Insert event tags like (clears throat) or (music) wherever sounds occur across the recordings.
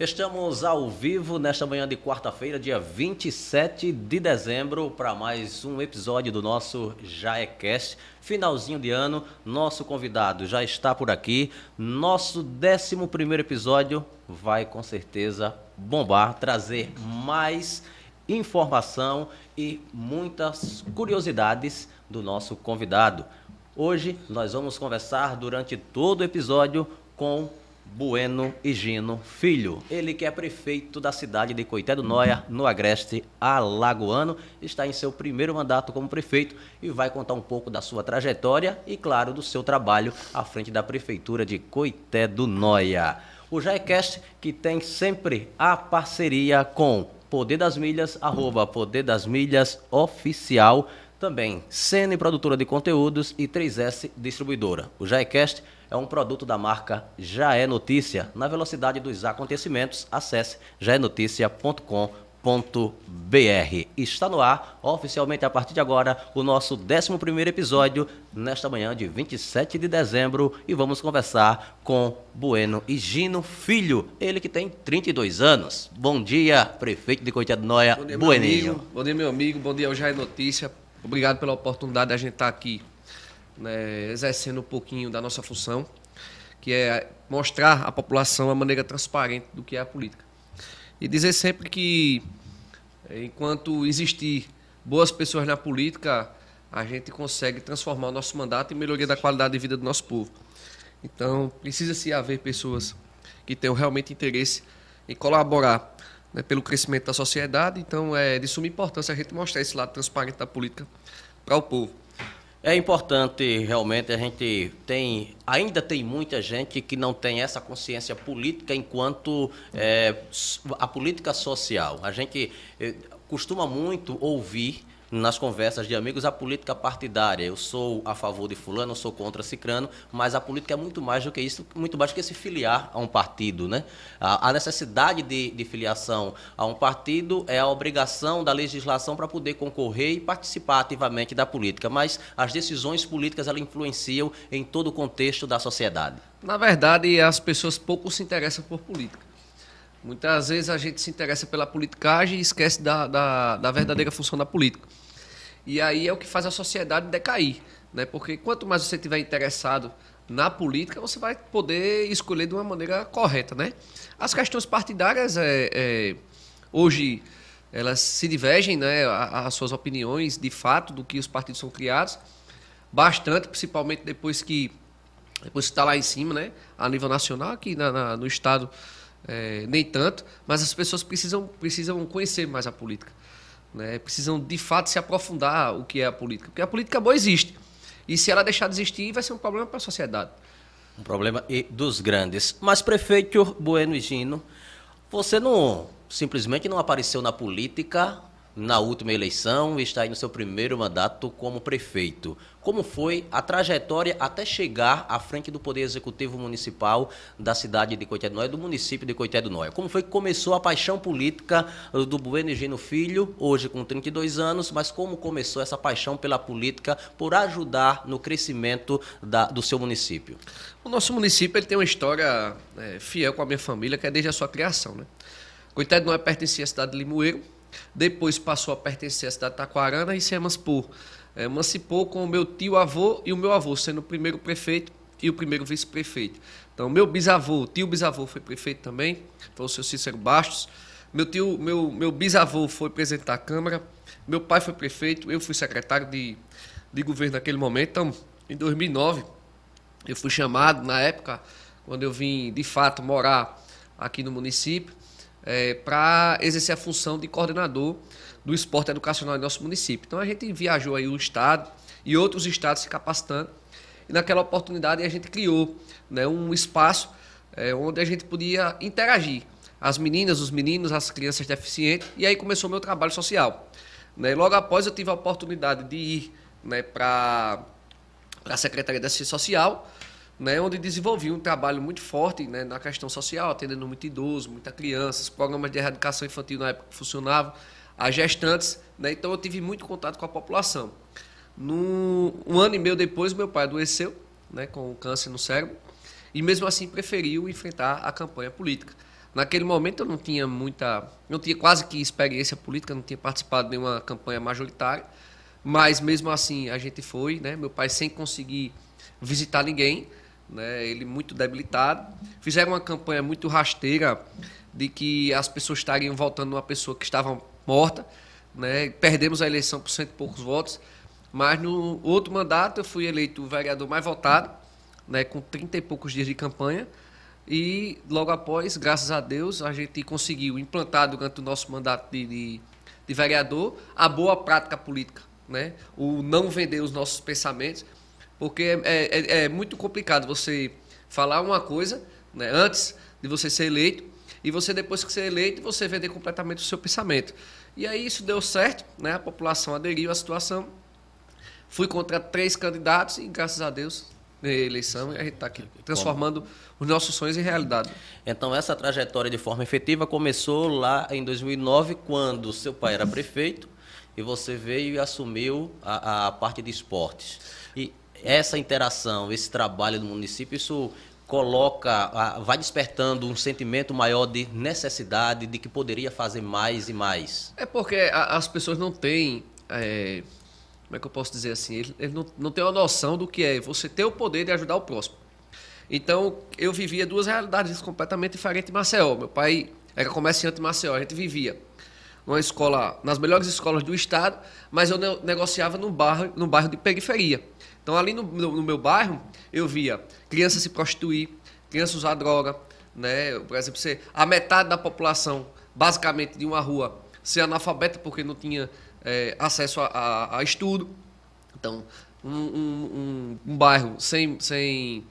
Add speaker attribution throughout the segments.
Speaker 1: Estamos ao vivo nesta manhã de quarta-feira, dia 27 de dezembro, para mais um episódio do nosso Jaecast. Finalzinho de ano, nosso convidado já está por aqui. Nosso 11 episódio vai com certeza bombar, trazer mais informação e muitas curiosidades do nosso convidado. Hoje nós vamos conversar durante todo o episódio com Bueno Higino Filho. Ele que é prefeito da cidade de Coité do Noia, no Agreste Alagoano, está em seu primeiro mandato como prefeito e vai contar um pouco da sua trajetória e, claro, do seu trabalho à frente da prefeitura de Coité do Noia. O Jaecast que tem sempre a parceria com Poder das Milhas, arroba Poder das Milhas Oficial, também Cene Produtora de Conteúdos e 3S Distribuidora. O Jaecast é um produto da marca Já é Notícia. Na velocidade dos acontecimentos, acesse jaenoticia.com.br. Está no ar, oficialmente a partir de agora, o nosso 11 episódio, nesta manhã de 27 de dezembro, e vamos conversar com Bueno e Gino Filho, ele que tem 32 anos. Bom dia, prefeito de Coité do Noia,
Speaker 2: Bom dia,
Speaker 1: Bueninho.
Speaker 2: Amigo. Bom dia, meu amigo. Bom dia ao Já é Notícia. Obrigado pela oportunidade de a gente estar aqui né, exercendo um pouquinho da nossa função, que é mostrar à população a maneira transparente do que é a política. E dizer sempre que, enquanto existir boas pessoas na política, a gente consegue transformar o nosso mandato em melhoria da qualidade de vida do nosso povo. Então, precisa-se haver pessoas que tenham realmente interesse em colaborar né, pelo crescimento da sociedade. Então, é de suma importância a gente mostrar esse lado transparente da política para o povo.
Speaker 1: É importante realmente a gente tem ainda tem muita gente que não tem essa consciência política enquanto é, a política social. A gente é, costuma muito ouvir nas conversas de amigos a política partidária. Eu sou a favor de fulano, eu sou contra cicrano, mas a política é muito mais do que isso, muito mais do que se filiar a um partido. Né? A, a necessidade de, de, filiação a um partido é a obrigação da legislação para poder concorrer e participar ativamente da política, mas as decisões políticas elas influenciam em todo o contexto da sociedade.
Speaker 2: Na verdade, as pessoas pouco se interessam por política. Muitas vezes a gente se interessa pela politicagem e esquece da, da, da, verdadeira função da política. E aí é o que faz a sociedade decair. Né? Porque quanto mais você estiver interessado na política, você vai poder escolher de uma maneira correta. Né? As questões partidárias, é, é, hoje, elas se divergem, né? as suas opiniões, de fato, do que os partidos são criados, bastante, principalmente depois que depois está lá em cima, né? a nível nacional, aqui na, na, no Estado é, nem tanto, mas as pessoas precisam, precisam conhecer mais a política. Né? Precisam, de fato, se aprofundar o que é a política. Porque a política boa existe. E se ela deixar de existir, vai ser um problema para a sociedade.
Speaker 1: Um problema dos grandes. Mas, prefeito Bueno e Gino, você não simplesmente não apareceu na política na última eleição e está aí no seu primeiro mandato como prefeito. Como foi a trajetória até chegar à frente do Poder Executivo Municipal da cidade de Coité do Nóia, do município de Coité do Nóia? Como foi que começou a paixão política do Bueno Gino Filho, hoje com 32 anos, mas como começou essa paixão pela política por ajudar no crescimento da, do seu município?
Speaker 2: O nosso município ele tem uma história é, fiel com a minha família, que é desde a sua criação. Né? Coité do Nóia pertencia à cidade de Limoeiro, depois passou a pertencer à cidade de Taquarana e se emancipou. É, emancipou com o meu tio-avô e o meu avô, sendo o primeiro prefeito e o primeiro vice-prefeito. Então, meu bisavô, tio-bisavô foi prefeito também, foi o seu Cícero Bastos. Meu tio, meu, meu bisavô foi presidente da Câmara. Meu pai foi prefeito, eu fui secretário de, de governo naquele momento. Então, em 2009, eu fui chamado, na época, quando eu vim de fato morar aqui no município, é, para exercer a função de coordenador do esporte educacional em nosso município. Então a gente viajou aí o estado e outros estados se capacitando. E naquela oportunidade a gente criou né, um espaço é, onde a gente podia interagir. As meninas, os meninos, as crianças deficientes. E aí começou o meu trabalho social. Né? Logo após eu tive a oportunidade de ir né, para a Secretaria da Assistência Social né, onde desenvolvi um trabalho muito forte né, na questão social, atendendo muito idoso, muita criança, os programas de erradicação infantil na época funcionavam, as gestantes, né, então eu tive muito contato com a população. No, um ano e meio depois, meu pai adoeceu né, com câncer no cérebro e mesmo assim preferiu enfrentar a campanha política. Naquele momento eu não tinha muita, não tinha quase que experiência política, não tinha participado de nenhuma campanha majoritária, mas mesmo assim a gente foi, né? Meu pai sem conseguir visitar ninguém, né? Ele muito debilitado. Fizeram uma campanha muito rasteira de que as pessoas estariam votando numa pessoa que estava morta, né? Perdemos a eleição por cento e poucos votos, mas no outro mandato eu fui eleito o vereador mais votado, né? Com trinta e poucos dias de campanha e logo após, graças a Deus, a gente conseguiu implantar durante o nosso mandato de, de, de vereador a boa prática política, né? o não vender os nossos pensamentos, porque é, é, é, é muito complicado você falar uma coisa né, antes de você ser eleito e você, depois que ser eleito, você vender completamente o seu pensamento. E aí isso deu certo, né? a população aderiu à situação. Fui contra três candidatos e, graças a Deus, eleição e a gente está aqui transformando os nossos sonhos em realidade.
Speaker 1: Então, essa trajetória de forma efetiva começou lá em 2009, quando seu pai era prefeito e você veio e assumiu a, a parte de esportes. E essa interação, esse trabalho do município, isso coloca, vai despertando um sentimento maior de necessidade, de que poderia fazer mais e mais.
Speaker 2: É porque as pessoas não têm. É como é que eu posso dizer assim? Ele, ele não, não tem uma noção do que é você ter o poder de ajudar o próximo. Então, eu vivia duas realidades completamente diferentes em Maceió. Meu pai era comerciante em Maceió, a gente vivia numa escola, nas melhores escolas do estado, mas eu negociava no bairro, no bairro de periferia. Então, ali no, no, no meu bairro, eu via crianças se prostituir, crianças usar droga, né? Por exemplo, ser a metade da população, basicamente, de uma rua ser analfabeta porque não tinha é, acesso a, a, a, estudo. Então, um, um, um, um bairro sem, sem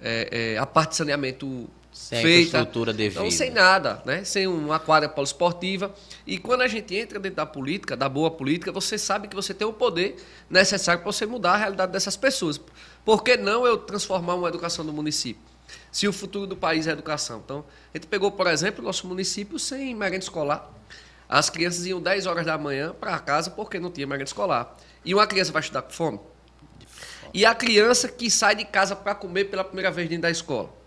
Speaker 2: é, é, a parte de saneamento
Speaker 1: sem
Speaker 2: feita.
Speaker 1: infraestrutura devida.
Speaker 2: Então, sem nada, né? sem uma quadra poliesportiva. E quando a gente entra dentro da política, da boa política, você sabe que você tem o poder necessário para você mudar a realidade dessas pessoas. Por que não eu transformar uma educação do município? Se o futuro do país é educação. Então, a gente pegou, por exemplo, o nosso município sem merenda escolar. As crianças iam 10 horas da manhã para casa porque não tinha merenda escolar. E uma criança vai estudar com fome? E a criança que sai de casa para comer pela primeira vez dentro da escola?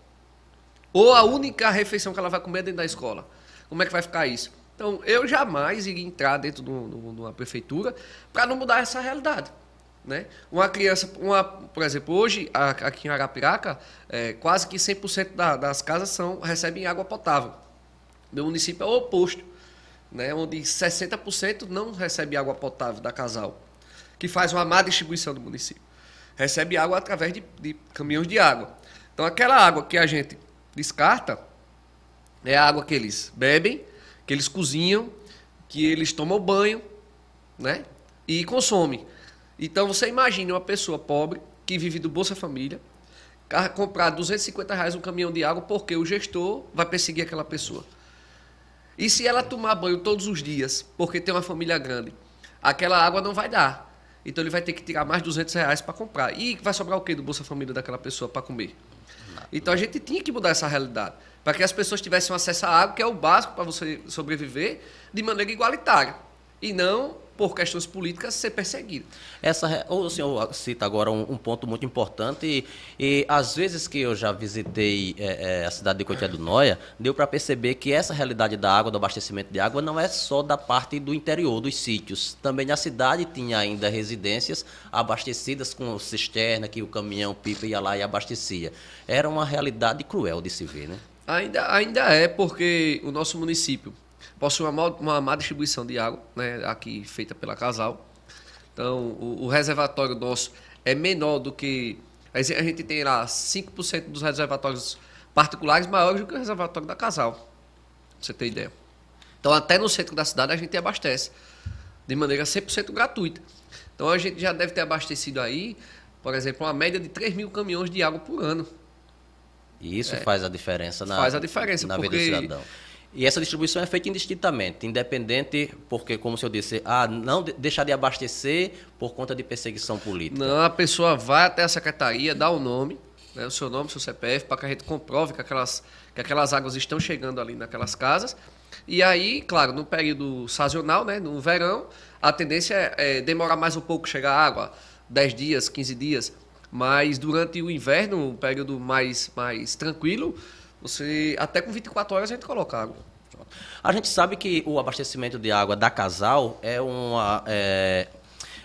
Speaker 2: Ou a única refeição que ela vai comer dentro da escola? Como é que vai ficar isso? Então, eu jamais iria entrar dentro de uma prefeitura para não mudar essa realidade. Né? Uma criança, uma, por exemplo, hoje aqui em Arapiraca, é, quase que 100% da, das casas são, recebem água potável. Meu município é o oposto né, onde 60% não recebe água potável da casal, que faz uma má distribuição do município. Recebe água através de, de caminhões de água. Então, aquela água que a gente descarta é a água que eles bebem, que eles cozinham, que eles tomam banho, né? E consomem. Então, você imagine uma pessoa pobre que vive do Bolsa Família, comprar 250 reais um caminhão de água porque o gestor vai perseguir aquela pessoa. E se ela tomar banho todos os dias, porque tem uma família grande, aquela água não vai dar. Então ele vai ter que tirar mais de 200 reais para comprar. E vai sobrar o quê do Bolsa Família daquela pessoa para comer? Então a gente tinha que mudar essa realidade. Para que as pessoas tivessem acesso à água, que é o básico para você sobreviver, de maneira igualitária. E não por questões políticas, ser perseguido.
Speaker 1: Essa, o senhor cita agora um, um ponto muito importante e, e, às vezes que eu já visitei é, é, a cidade de Coité do Noia, deu para perceber que essa realidade da água, do abastecimento de água, não é só da parte do interior, dos sítios. Também a cidade tinha ainda residências abastecidas com cisterna, que o caminhão pipa ia lá e abastecia. Era uma realidade cruel de se ver, né?
Speaker 2: Ainda, ainda é, porque o nosso município possui uma, uma má distribuição de água, né, aqui feita pela Casal. Então, o, o reservatório nosso é menor do que. A gente tem lá 5% dos reservatórios particulares maiores do que o reservatório da Casal. Pra você ter ideia. Então, até no centro da cidade, a gente abastece de maneira 100% gratuita. Então, a gente já deve ter abastecido aí, por exemplo, uma média de 3 mil caminhões de água por ano.
Speaker 1: E isso é, faz a diferença na,
Speaker 2: faz a diferença,
Speaker 1: na vida do cidadão. E essa distribuição é feita indistintamente, independente, porque, como o senhor disse, ah, não deixar de abastecer por conta de perseguição política.
Speaker 2: Não, a pessoa vai até a secretaria, dá o nome, né, o seu nome, o seu CPF, para que a gente comprove que aquelas, que aquelas águas estão chegando ali naquelas casas. E aí, claro, no período sazonal, né, no verão, a tendência é, é demorar mais um pouco chegar a água, 10 dias, 15 dias. Mas durante o inverno, um período mais, mais tranquilo, você até com 24 horas a gente coloca água.
Speaker 1: A gente sabe que o abastecimento de água da Casal é uma, é,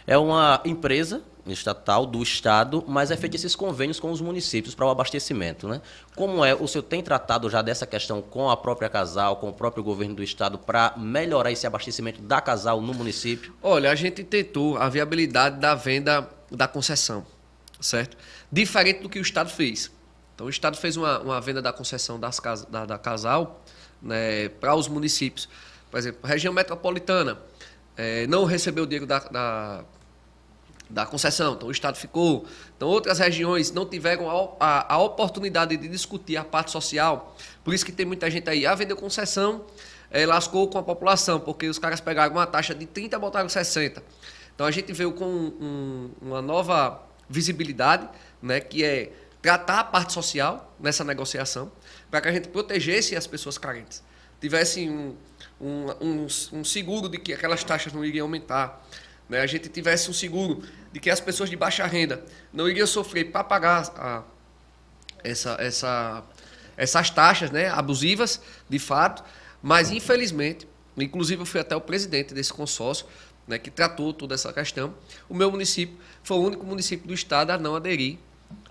Speaker 1: é uma empresa estatal do Estado, mas é feito esses convênios com os municípios para o abastecimento. Né? Como é, o senhor tem tratado já dessa questão com a própria Casal, com o próprio governo do Estado, para melhorar esse abastecimento da Casal no município?
Speaker 2: Olha, a gente tentou a viabilidade da venda da concessão, certo? Diferente do que o Estado fez. Então, o Estado fez uma, uma venda da concessão das, da, da Casal né, para os municípios. Por exemplo, região metropolitana é, não recebeu o dinheiro da, da, da, concessão, então o Estado ficou. Então, outras regiões não tiveram a, a, a, oportunidade de discutir a parte social. Por isso que tem muita gente aí, ah, vendeu concessão, é, lascou com a população, porque os caras pegaram uma taxa de 30 e botaram 60. Então, a gente veio com um, uma nova visibilidade, né, que é tratar a parte social nessa negociação para que a gente protegesse as pessoas carentes. Tivesse um, um, um, um, seguro de que aquelas taxas não iriam aumentar. Né? A gente tivesse um seguro de que as pessoas de baixa renda não iriam sofrer para pagar a, essa, essa, essas taxas né? abusivas, de fato. Mas, infelizmente, inclusive eu fui até o presidente desse consórcio, né, que tratou toda essa questão. O meu município foi o único município do estado a não aderir,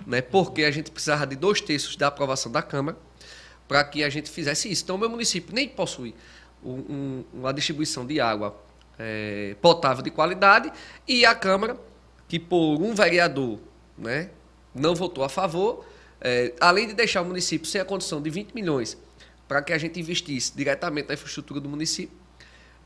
Speaker 2: né, porque a gente precisava de dois terços da aprovação da Câmara para que a gente fizesse isso. Então, o meu município nem possui um, um, uma distribuição de água é, potável de qualidade e a Câmara, que por um vereador né, não votou a favor, é, além de deixar o município sem a condição de 20 milhões para que a gente investisse diretamente na infraestrutura do município,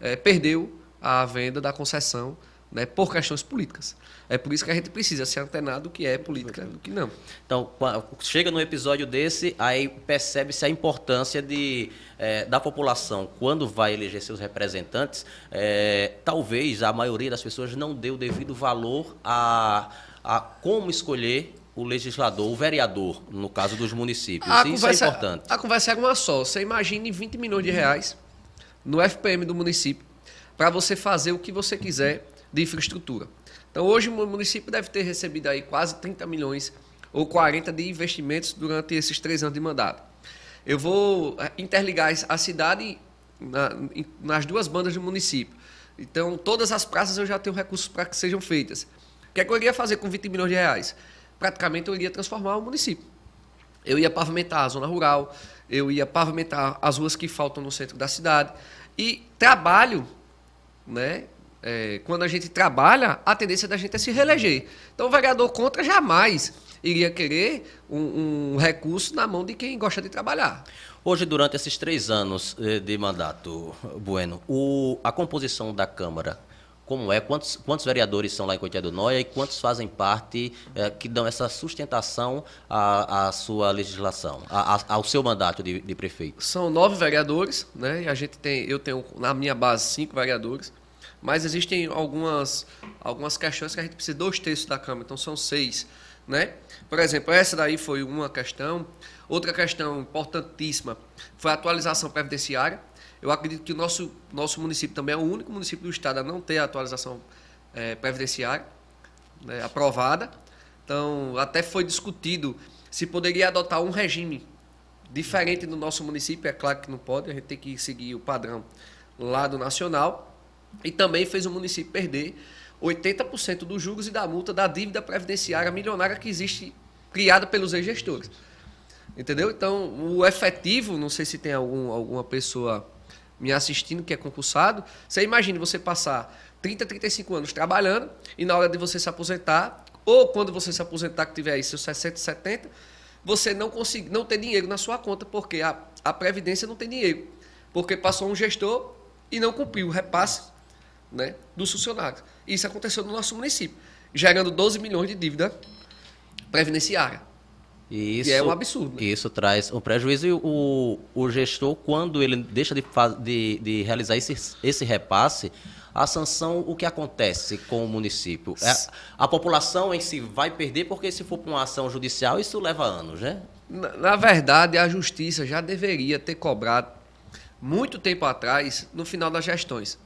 Speaker 2: é, perdeu a venda da concessão né, por questões políticas. É por isso que a gente precisa ser antenado do que é política e do que não.
Speaker 1: Então, chega num episódio desse, aí percebe-se a importância de, é, da população, quando vai eleger seus representantes, é, talvez a maioria das pessoas não dê o devido valor a, a como escolher o legislador, o vereador, no caso dos municípios. A Isso é conversa, é importante.
Speaker 2: A conversa é uma só. Você imagine 20 milhões de reais no FPM do município para você fazer o que você quiser de infraestrutura. Então, hoje o município deve ter recebido aí quase 30 milhões ou 40 de investimentos durante esses três anos de mandato. Eu vou eh, interligar a cidade na, nas duas bandas do município. Então, todas as praças eu já tenho recursos para que sejam feitas. O que, é que eu iria fazer com 20 milhões de reais? Praticamente eu iria transformar o município. Eu ia pavimentar a zona rural, eu ia pavimentar as ruas que faltam no centro da cidade. E trabalho né, é, quando a gente trabalha, a tendência da gente é se reeleger. Então, o vereador contra jamais iria querer um, um recurso na mão de quem gosta de trabalhar.
Speaker 1: Hoje, durante esses três anos eh, de mandato, Bueno, o, a composição da Câmara, como é? Quantos, quantos vereadores são lá em Coité do Noia e quantos fazem parte, eh, que dão essa sustentação à, à sua legislação, à, ao seu mandato de, de, prefeito?
Speaker 2: São nove vereadores, né? E a gente tem, eu tenho na minha base cinco vereadores. Mas existem algumas, algumas questões que a gente precisa de dois terços da Câmara, então são seis. Né? Por exemplo, essa daí foi uma questão. Outra questão importantíssima foi a atualização previdenciária. Eu acredito que o nosso, nosso município também é o único município do estado a não ter a atualização é, previdenciária né, aprovada. Então, até foi discutido se poderia adotar um regime diferente no nosso município. É claro que não pode, a gente tem que seguir o padrão lá do nacional. E também fez o município perder 80% dos juros e da multa da dívida previdenciária milionária que existe criada pelos ex-gestores. Entendeu? Então, o efetivo, não sei se tem algum, alguma pessoa me assistindo que é concursado, você imagina você passar 30, 35 anos trabalhando e na hora de você se aposentar, ou quando você se aposentar, que tiver aí seus 60, 70, você não conseguir, não ter dinheiro na sua conta, porque a, a Previdência não tem dinheiro. Porque passou um gestor e não cumpriu o repasse né, dos funcionários. Isso aconteceu no nosso município, gerando 12 milhões de dívida previdenciária.
Speaker 1: Isso, e é um absurdo. Né? Isso traz um prejuízo. E o, o gestor, quando ele deixa de, de, de realizar esse, esse repasse, a sanção, o que acontece com o município? É, a população em si vai perder, porque se for para uma ação judicial, isso leva anos, né?
Speaker 2: Na, na, verdade, a justiça já deveria ter cobrado muito tempo atrás, no final das gestões.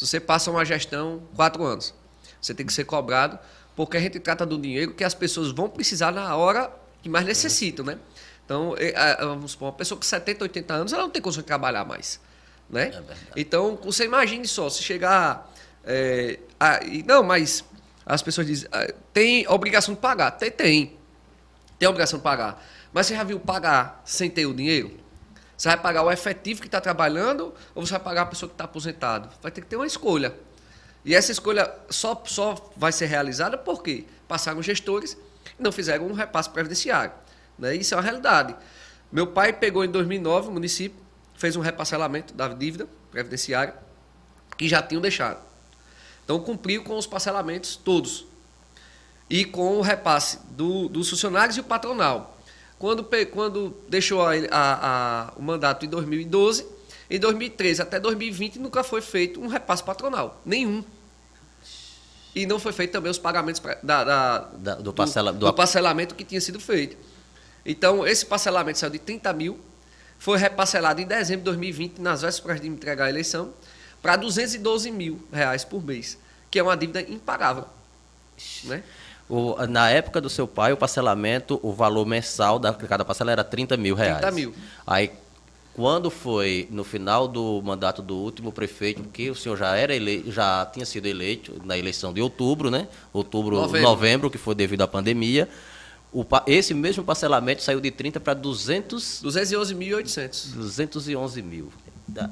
Speaker 2: Se você passa uma gestão, quatro anos, você tem que ser cobrado, porque a gente trata do dinheiro que as pessoas vão precisar na hora que mais necessitam, né? Então, vamos supor, uma pessoa com 70, 80 anos, ela não tem condição de trabalhar mais. Né? É então, você imagine só, se chegar. É, a, não, mas as pessoas dizem, ah, tem obrigação de pagar. Tem, tem. Tem obrigação de pagar. Mas você já viu pagar sem ter o dinheiro? Você vai pagar o efetivo que está trabalhando ou você vai pagar a pessoa que está aposentado? Vai ter que ter uma escolha. E essa escolha só, só vai ser realizada porque passaram gestores e não fizeram um repasse previdenciário. Né? Isso é uma realidade. Meu pai pegou em 2009 o município, fez um reparcelamento da dívida previdenciária que já tinham deixado. Então cumpriu com os parcelamentos todos. E com o repasse do, dos funcionários e o patronal. Quando, quando deixou a, a, a, o mandato em 2012, em 2013 até 2020 nunca foi feito um repasse patronal. Nenhum. E não foi feito também os pagamentos da, da, da do, parcela, do, do, parcelamento que tinha sido feito. Então, esse parcelamento saiu de 30 mil, foi reparcelado em dezembro de 2020, nas vésperas de entregar a eleição, para 212 mil reais por mês, que é uma dívida impagável. Né?
Speaker 1: O, na época do seu pai, o parcelamento, o valor mensal da cada parcela era 30 mil reais.
Speaker 2: 30 mil.
Speaker 1: Aí, quando foi no final do mandato do último prefeito, que o senhor já era eleito, já tinha sido eleito na eleição de outubro, né? Outubro, novembro, novembro que foi devido à pandemia. O, esse mesmo parcelamento saiu de 30 para 200...
Speaker 2: 211.800.
Speaker 1: 211 mil.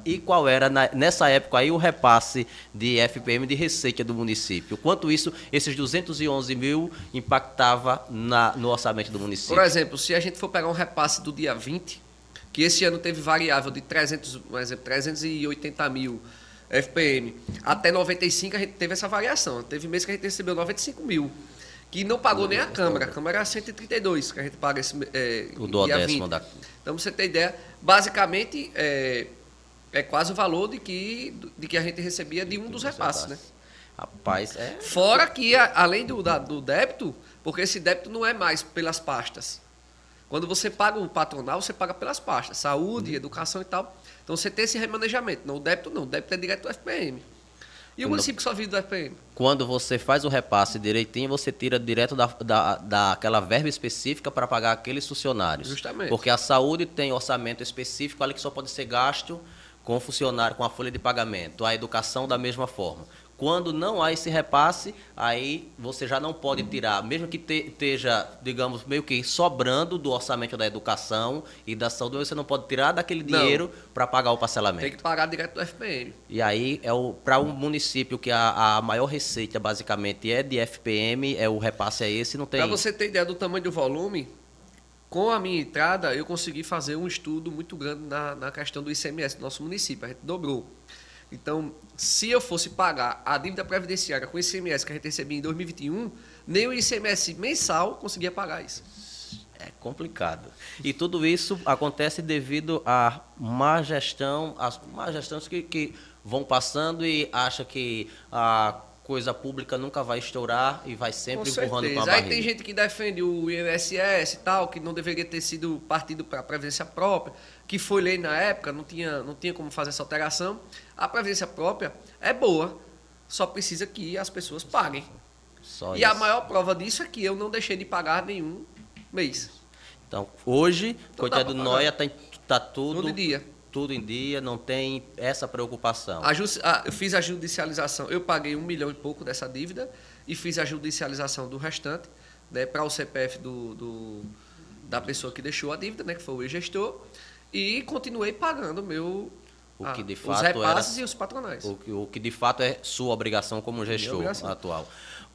Speaker 1: E qual era, nessa época aí, o repasse de FPM de receita do município? Quanto isso, esses 211 mil, impactava na, no orçamento do município?
Speaker 2: Por exemplo, se a gente for pegar um repasse do dia 20, que esse ano teve variável de 300, por exemplo, 380 mil FPM, até 95 a gente teve essa variação. Teve mês que a gente recebeu 95 mil que não pagou nem a Câmara. A Câmara era 132 que a gente paga esse é,
Speaker 1: o duodécimo da...
Speaker 2: Então, você ter ideia, basicamente é, é quase o valor de que, de que a gente recebia de um dos repasses, né?
Speaker 1: Rapaz, é...
Speaker 2: Fora que, além do, da, do débito, porque esse débito não é mais pelas pastas. Quando você paga o patronal, você paga pelas pastas, saúde, uhum. educação e tal. Então você tem esse remanejamento. Não, o débito não, o débito é direto do FPM. E o município que só vive do FPM?
Speaker 1: Quando você faz o repasse direitinho, você tira direto da, da, daquela verba específica para pagar aqueles funcionários.
Speaker 2: Justamente.
Speaker 1: Porque a saúde tem orçamento específico ali que só pode ser gasto com funcionário, com a folha de pagamento. A educação da mesma forma. Quando não há esse repasse, aí você já não pode tirar, mesmo que esteja, digamos, meio que sobrando do orçamento da educação e da saúde, você não pode tirar daquele dinheiro para pagar o parcelamento.
Speaker 2: Tem que pagar direto do FPM.
Speaker 1: E aí, é para um município que a, a maior receita basicamente é de FPM, é o repasse é esse, não tem.
Speaker 2: Para você ter ideia do tamanho do volume, com a minha entrada, eu consegui fazer um estudo muito grande na, na questão do ICMS do nosso município. A gente dobrou. Então, se eu fosse pagar a dívida previdenciária com o ICMS que a gente recebia em 2021, nem o ICMS mensal conseguia pagar isso.
Speaker 1: É complicado. E tudo isso acontece devido à má gestão, às má gestões que, que vão passando e acha que a coisa pública nunca vai estourar e vai sempre com empurrando com a barriga.
Speaker 2: Aí tem gente que defende o INSS e tal, que não deveria ter sido partido para a previdência própria, que foi lei na época, não tinha, não tinha como fazer essa alteração. A previdência própria é boa, só precisa que as pessoas paguem. Só e isso. a maior prova disso é que eu não deixei de pagar nenhum mês.
Speaker 1: Então, hoje, então, coitado do Noia, está tá tudo...
Speaker 2: Todo dia
Speaker 1: tudo em dia, não tem essa preocupação.
Speaker 2: A a, eu fiz a judicialização, eu paguei um milhão e pouco dessa dívida e fiz a judicialização do restante né, para o CPF do, do, da pessoa que deixou a dívida, né, que foi o gestor, e continuei pagando meu,
Speaker 1: o que de fato os
Speaker 2: repasses era, e os patronais.
Speaker 1: O que, o que de fato é sua obrigação como gestor obrigação. atual.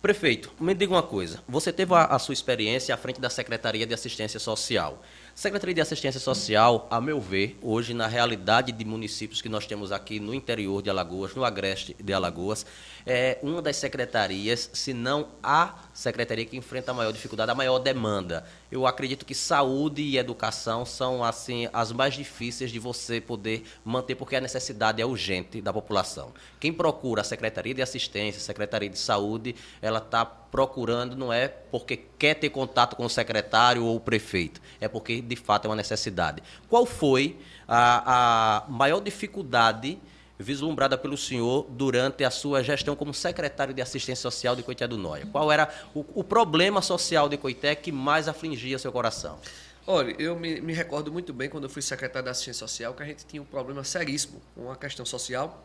Speaker 1: Prefeito, me diga uma coisa. Você teve a, a sua experiência à frente da Secretaria de Assistência Social. Secretaria de Assistência Social, a meu ver, hoje na realidade de municípios que nós temos aqui no interior de Alagoas, no agreste de Alagoas, é uma das secretarias, se não a secretaria que enfrenta a maior dificuldade, a maior demanda. Eu acredito que saúde e educação são assim as mais difíceis de você poder manter, porque a necessidade é urgente da população. Quem procura a Secretaria de Assistência, a Secretaria de Saúde, ela está procurando não é porque quer ter contato com o secretário ou o prefeito, é porque de fato é uma necessidade. Qual foi a, a maior dificuldade vislumbrada pelo senhor durante a sua gestão como secretário de assistência social de Coité do Noia? Qual era o, o problema social de Coité que mais afligia seu coração?
Speaker 2: Olha, eu me, me, recordo muito bem quando eu fui secretário da Assistência Social que a gente tinha um problema seríssimo com a questão social,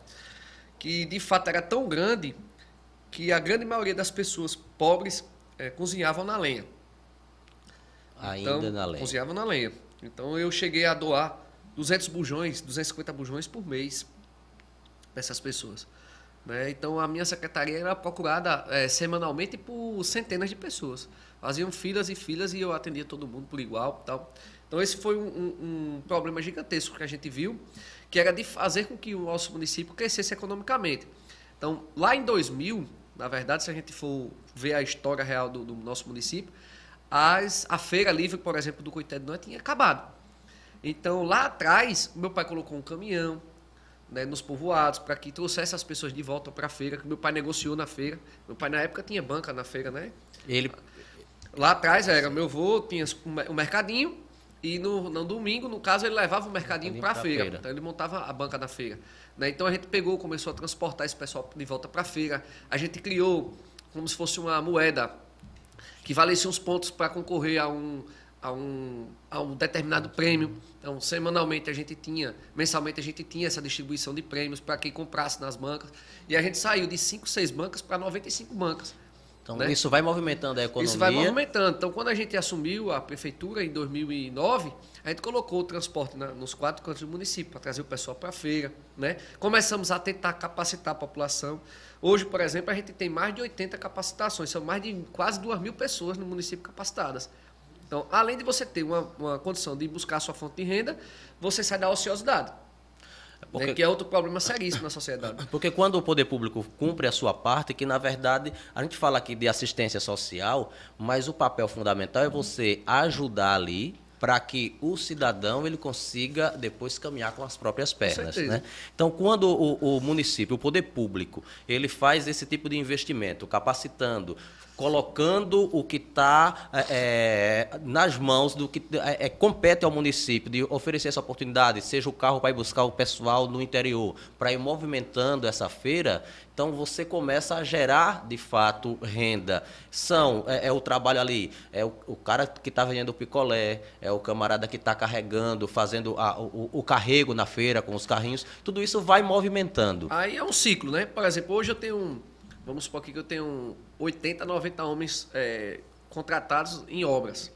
Speaker 2: que de fato era tão grande que a grande maioria das pessoas pobres é, cozinhavam na lenha.
Speaker 1: Ainda então, na lenha.
Speaker 2: Cozinhavam na lenha. Então eu cheguei a doar 200 bujões, 250 bujões por mês para essas pessoas. Né? Então a minha secretaria era procurada é, semanalmente por centenas de pessoas. Faziam filas e filas e eu atendia todo mundo por igual. Tal. Então esse foi um, um, problema gigantesco que a gente viu, que era de fazer com que o nosso município crescesse economicamente. Então lá em 2000, na verdade, se a gente for ver a história real do, do nosso município, as, a feira livre, por exemplo, do Coité do Norte tinha acabado. Então lá atrás, meu pai colocou um caminhão, né, nos povoados para que trouxesse as pessoas de volta para a feira, que meu pai negociou na feira. Meu pai na época tinha banca na feira, né?
Speaker 1: Ele
Speaker 2: lá atrás era meu avô tinha um mercadinho e no, no domingo, no caso, ele levava o mercadinho para a feira. feira. Então ele montava a banca na feira. Né? Então a gente pegou, começou a transportar esse pessoal de volta para a feira. A gente criou como se fosse uma moeda que valesse uns pontos para concorrer a um a um, a um determinado prêmio. Então, semanalmente a gente tinha, mensalmente a gente tinha essa distribuição de prêmios para quem comprasse nas bancas. E a gente saiu de 5, 6 bancas para 95 bancas.
Speaker 1: Então, né? isso vai movimentando a economia.
Speaker 2: Isso vai movimentando. Então, quando a gente assumiu a prefeitura em 2009, a gente colocou o transporte na, nos quatro cantos do município para trazer o pessoal para a feira. Né? Começamos a tentar capacitar a população. Hoje, por exemplo, a gente tem mais de 80 capacitações, são mais de quase 2 mil pessoas no município capacitadas. Então, além de você ter uma, uma condição de buscar a sua fonte de renda, você sai da ociosidade. É porque, né, que é outro problema seríssimo na sociedade. (laughs)
Speaker 1: Porque quando o poder público cumpre a sua parte, que na verdade a gente fala aqui de assistência social, mas o papel fundamental é você ajudar ali para que o cidadão ele consiga depois caminhar com as próprias pernas. Né? Então, quando o, o, município, o poder público, ele faz esse tipo de investimento, capacitando, colocando o que está é, é, nas mãos do que é, é, compete ao município de oferecer essa oportunidade, seja o carro para ir buscar o pessoal no interior, para ir movimentando essa feira, então você começa a gerar de fato renda. São é, é o trabalho ali, é o, o cara que está vendendo o picolé, é o camarada que está carregando, fazendo a, o, o carrego na feira com os carrinhos, tudo isso vai movimentando.
Speaker 2: Aí é um ciclo, né? Por exemplo, hoje eu tenho um Vamos supor aqui que eu tenho 80, 90 homens é, contratados em obras.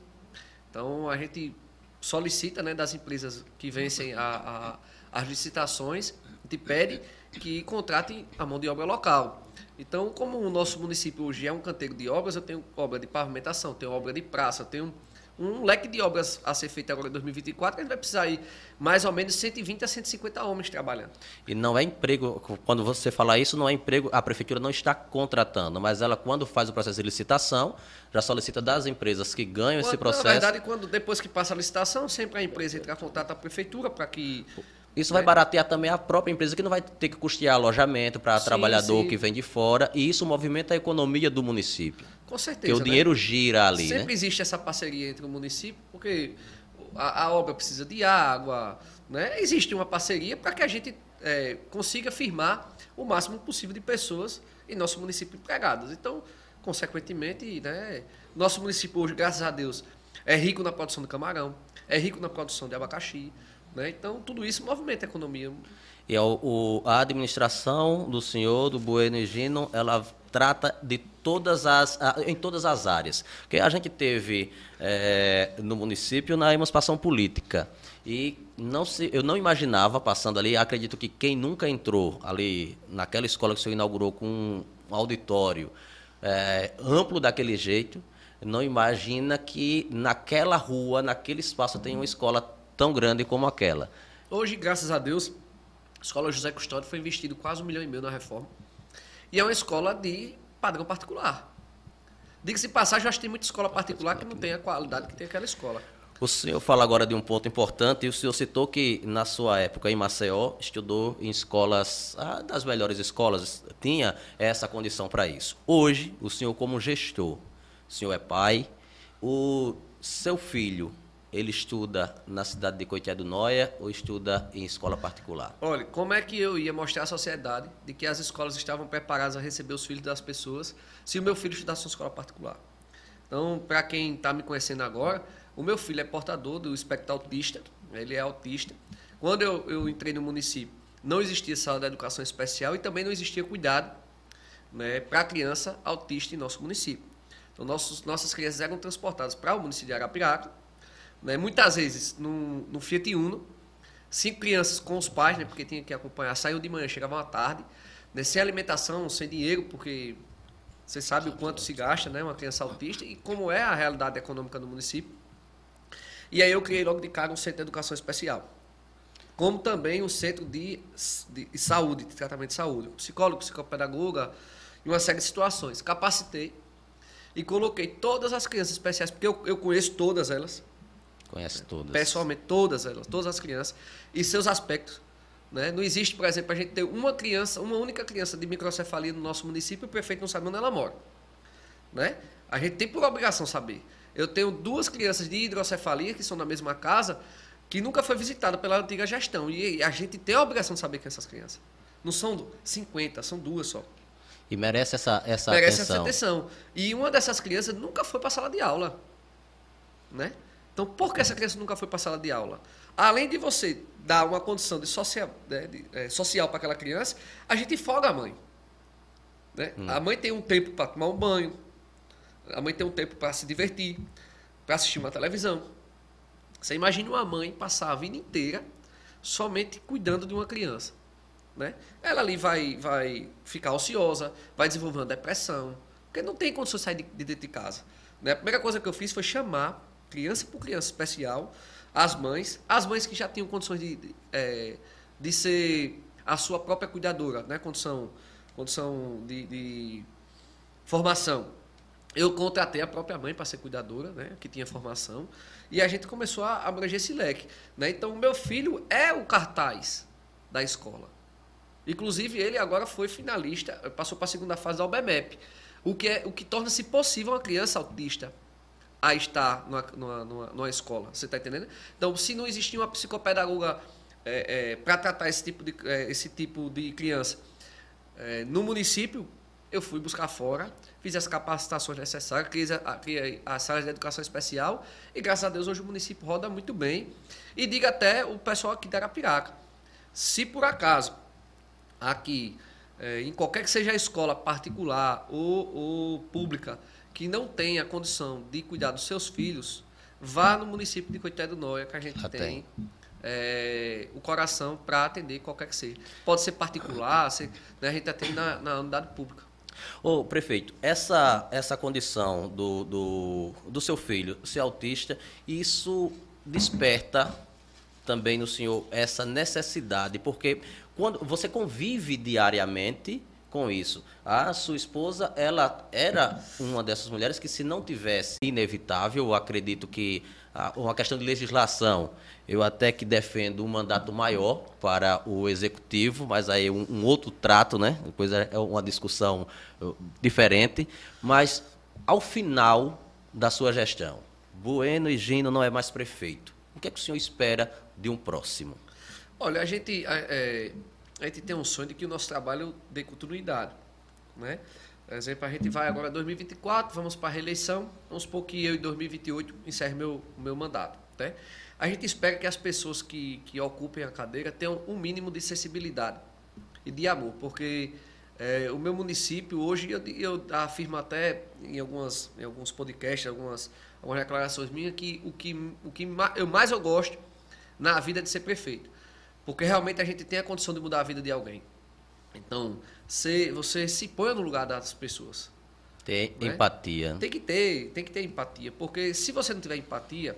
Speaker 2: Então, a gente solicita né, das empresas que vencem a, a, as licitações, a gente pede que contratem a mão de obra local. Então, como o nosso município hoje é um canteiro de obras, eu tenho obra de pavimentação, tenho obra de praça, tenho um leque de obras a ser feito agora em 2024, que a gente vai precisar ir mais ou menos 120 a 150 homens trabalhando.
Speaker 1: E não é emprego, quando você fala isso, não é emprego, a prefeitura não está contratando, mas ela, quando faz o processo de licitação, já solicita das empresas que ganham
Speaker 2: quando,
Speaker 1: esse processo.
Speaker 2: Na verdade, quando depois que passa a licitação, sempre a empresa entra em contato com a prefeitura para que
Speaker 1: isso vai baratear também a própria empresa, que não vai ter que custear alojamento para trabalhador sim. que vem de fora, e isso movimenta a economia do município.
Speaker 2: Com certeza.
Speaker 1: Porque o né? dinheiro gira ali.
Speaker 2: Sempre
Speaker 1: né?
Speaker 2: existe essa parceria entre o município, porque a, a obra precisa de água, né? existe uma parceria para que a gente é, consiga firmar o máximo possível de pessoas em nosso município empregadas. Então, consequentemente, né, nosso município hoje, graças a Deus, é rico na produção de camarão, é rico na produção de abacaxi, né? Então, tudo isso movimenta a economia.
Speaker 1: E a, o, a administração do senhor, do Bueno Gino, ela trata de todas as, em todas as áreas. Porque a gente teve é, no município na emancipação política. E não se, eu não imaginava, passando ali, acredito que quem nunca entrou ali naquela escola que o senhor inaugurou com um auditório é, amplo daquele jeito, não imagina que naquela rua, naquele espaço, tem uma escola tão grande como aquela.
Speaker 2: Hoje, graças a Deus, a Escola José Custódio foi investido quase um milhão e meio na reforma. E é uma escola de padrão particular. Diga-se passagem, acho que tem muita escola particular que não tem a qualidade que tem aquela escola.
Speaker 1: O senhor fala agora de um ponto importante, e o senhor citou que na sua época em Maceió estudou em escolas, ah, das melhores escolas, tinha essa condição para isso. Hoje, o senhor como gestor, o senhor é pai, o seu filho ele estuda na cidade de Coité do Noia ou estuda em escola particular?
Speaker 2: Olha, como é que eu ia mostrar à sociedade de que as escolas estavam preparadas a receber os filhos das pessoas se o meu filho estudasse em escola particular? Então, para quem está me conhecendo agora, O meu filho é portador do espectro autista, ele é autista. Quando eu, eu entrei no município, não existia sala de educação especial e também não existia cuidado né, para a criança autista em nosso município. Então, nossos, nossas crianças eram transportadas para o município de Arapiraca, né, muitas vezes no, no Fiat Uno, cinco crianças com os pais, né, porque tinha que acompanhar, saíam de manhã, chegavam à tarde, né, sem alimentação, sem dinheiro, porque você sabe o quanto se gasta né, uma criança autista e como é a realidade econômica do município. E aí eu criei logo de cara um centro de educação especial. Como também um centro de, de, de saúde, de tratamento de saúde. Psicólogo, psicopedagoga, em uma série de situações. Capacitei e coloquei todas as crianças especiais, porque eu, eu conheço todas elas.
Speaker 1: Conhece todas.
Speaker 2: Pessoalmente, todas elas, todas as crianças, e seus aspectos. Né? Não existe, por exemplo, a gente ter uma criança, uma única criança de microcefalia no nosso município e o prefeito não sabe onde ela mora. Né? A gente tem por obrigação saber. Eu tenho duas crianças de hidrocefalia que são na mesma casa, que nunca foi visitada pela antiga gestão. E a gente tem a obrigação de saber quem são essas crianças. Não são 50, são duas só.
Speaker 1: E merece essa, essa
Speaker 2: merece
Speaker 1: atenção.
Speaker 2: essa atenção. E uma dessas crianças nunca foi para a sala de aula. Né? Então, por que essa criança nunca foi para a sala de aula? Além de você dar uma condição de social, né, de, é, social para aquela criança, a gente folga a mãe. Né? Hum. A mãe tem um tempo para tomar um banho, a mãe tem um tempo para se divertir, para assistir uma televisão. Você imagina uma mãe passar a vida inteira somente cuidando de uma criança. Né? Ela ali vai, vai ficar ociosa, vai desenvolver uma depressão, porque não tem condição de sair de, de dentro de casa. Né? A primeira coisa que eu fiz foi chamar, criança por criança especial, as mães, as mães que já tinham condições de, de, é, de ser a sua própria cuidadora, né? condição, condição de, de formação eu contratei a própria mãe para ser cuidadora, né, que tinha formação, e a gente começou a abranger esse leque. Né? Então, o meu filho é o cartaz da escola. Inclusive, ele agora foi finalista, passou para a segunda fase da OBMEP, o que, é, o que torna-se possível uma criança autista a estar numa, numa, numa, escola. Você está entendendo? Então, se não existia uma psicopedagoga é, é, para tratar esse tipo de, é, esse tipo de criança é, no município, eu fui buscar fora, fiz as capacitações necessárias, criei, a, criei as salas de educação especial e, graças a Deus, hoje o município roda muito bem. E diga até o pessoal aqui da Arapiraca, se por acaso aqui, é, em qualquer que seja a escola particular ou, ou pública, que não tenha condição de cuidar dos seus filhos, vá no município de Coité do Noia, que a gente Já tem. tem é, o coração para atender qualquer que seja. Pode ser particular, ser, né, a gente atende na, na unidade pública.
Speaker 1: Ô, prefeito, essa, essa condição do, do, do seu filho ser autista, isso desperta também no senhor essa necessidade, porque quando você convive diariamente com isso. A sua esposa, ela era uma dessas mulheres que se não tivesse inevitável, acredito que uma questão de legislação, eu até que defendo um mandato maior para o executivo, mas aí um, um outro trato, né? Depois é, é uma discussão uh, diferente. Mas ao final da sua gestão, Bueno e Gino não é mais prefeito. O que é que o senhor espera de um próximo?
Speaker 2: Olha, a gente, é, a gente tem um sonho de que o nosso trabalho dê continuidade, né? Por exemplo, a gente vai agora em 2024, vamos para a reeleição. Vamos supor que eu em 2028 encerre meu, meu mandato. Né? A gente espera que as pessoas que, que ocupem a cadeira tenham um mínimo de sensibilidade e de amor, porque é, o meu município hoje, eu, eu afirmo até em, algumas, em alguns podcasts, algumas, algumas declarações minhas, que o que, o que eu mais eu gosto na vida é de ser prefeito. Porque realmente a gente tem a condição de mudar a vida de alguém. Então, você, você se põe no lugar das pessoas.
Speaker 1: Tem né? empatia.
Speaker 2: Tem que ter, tem que ter empatia, porque se você não tiver empatia,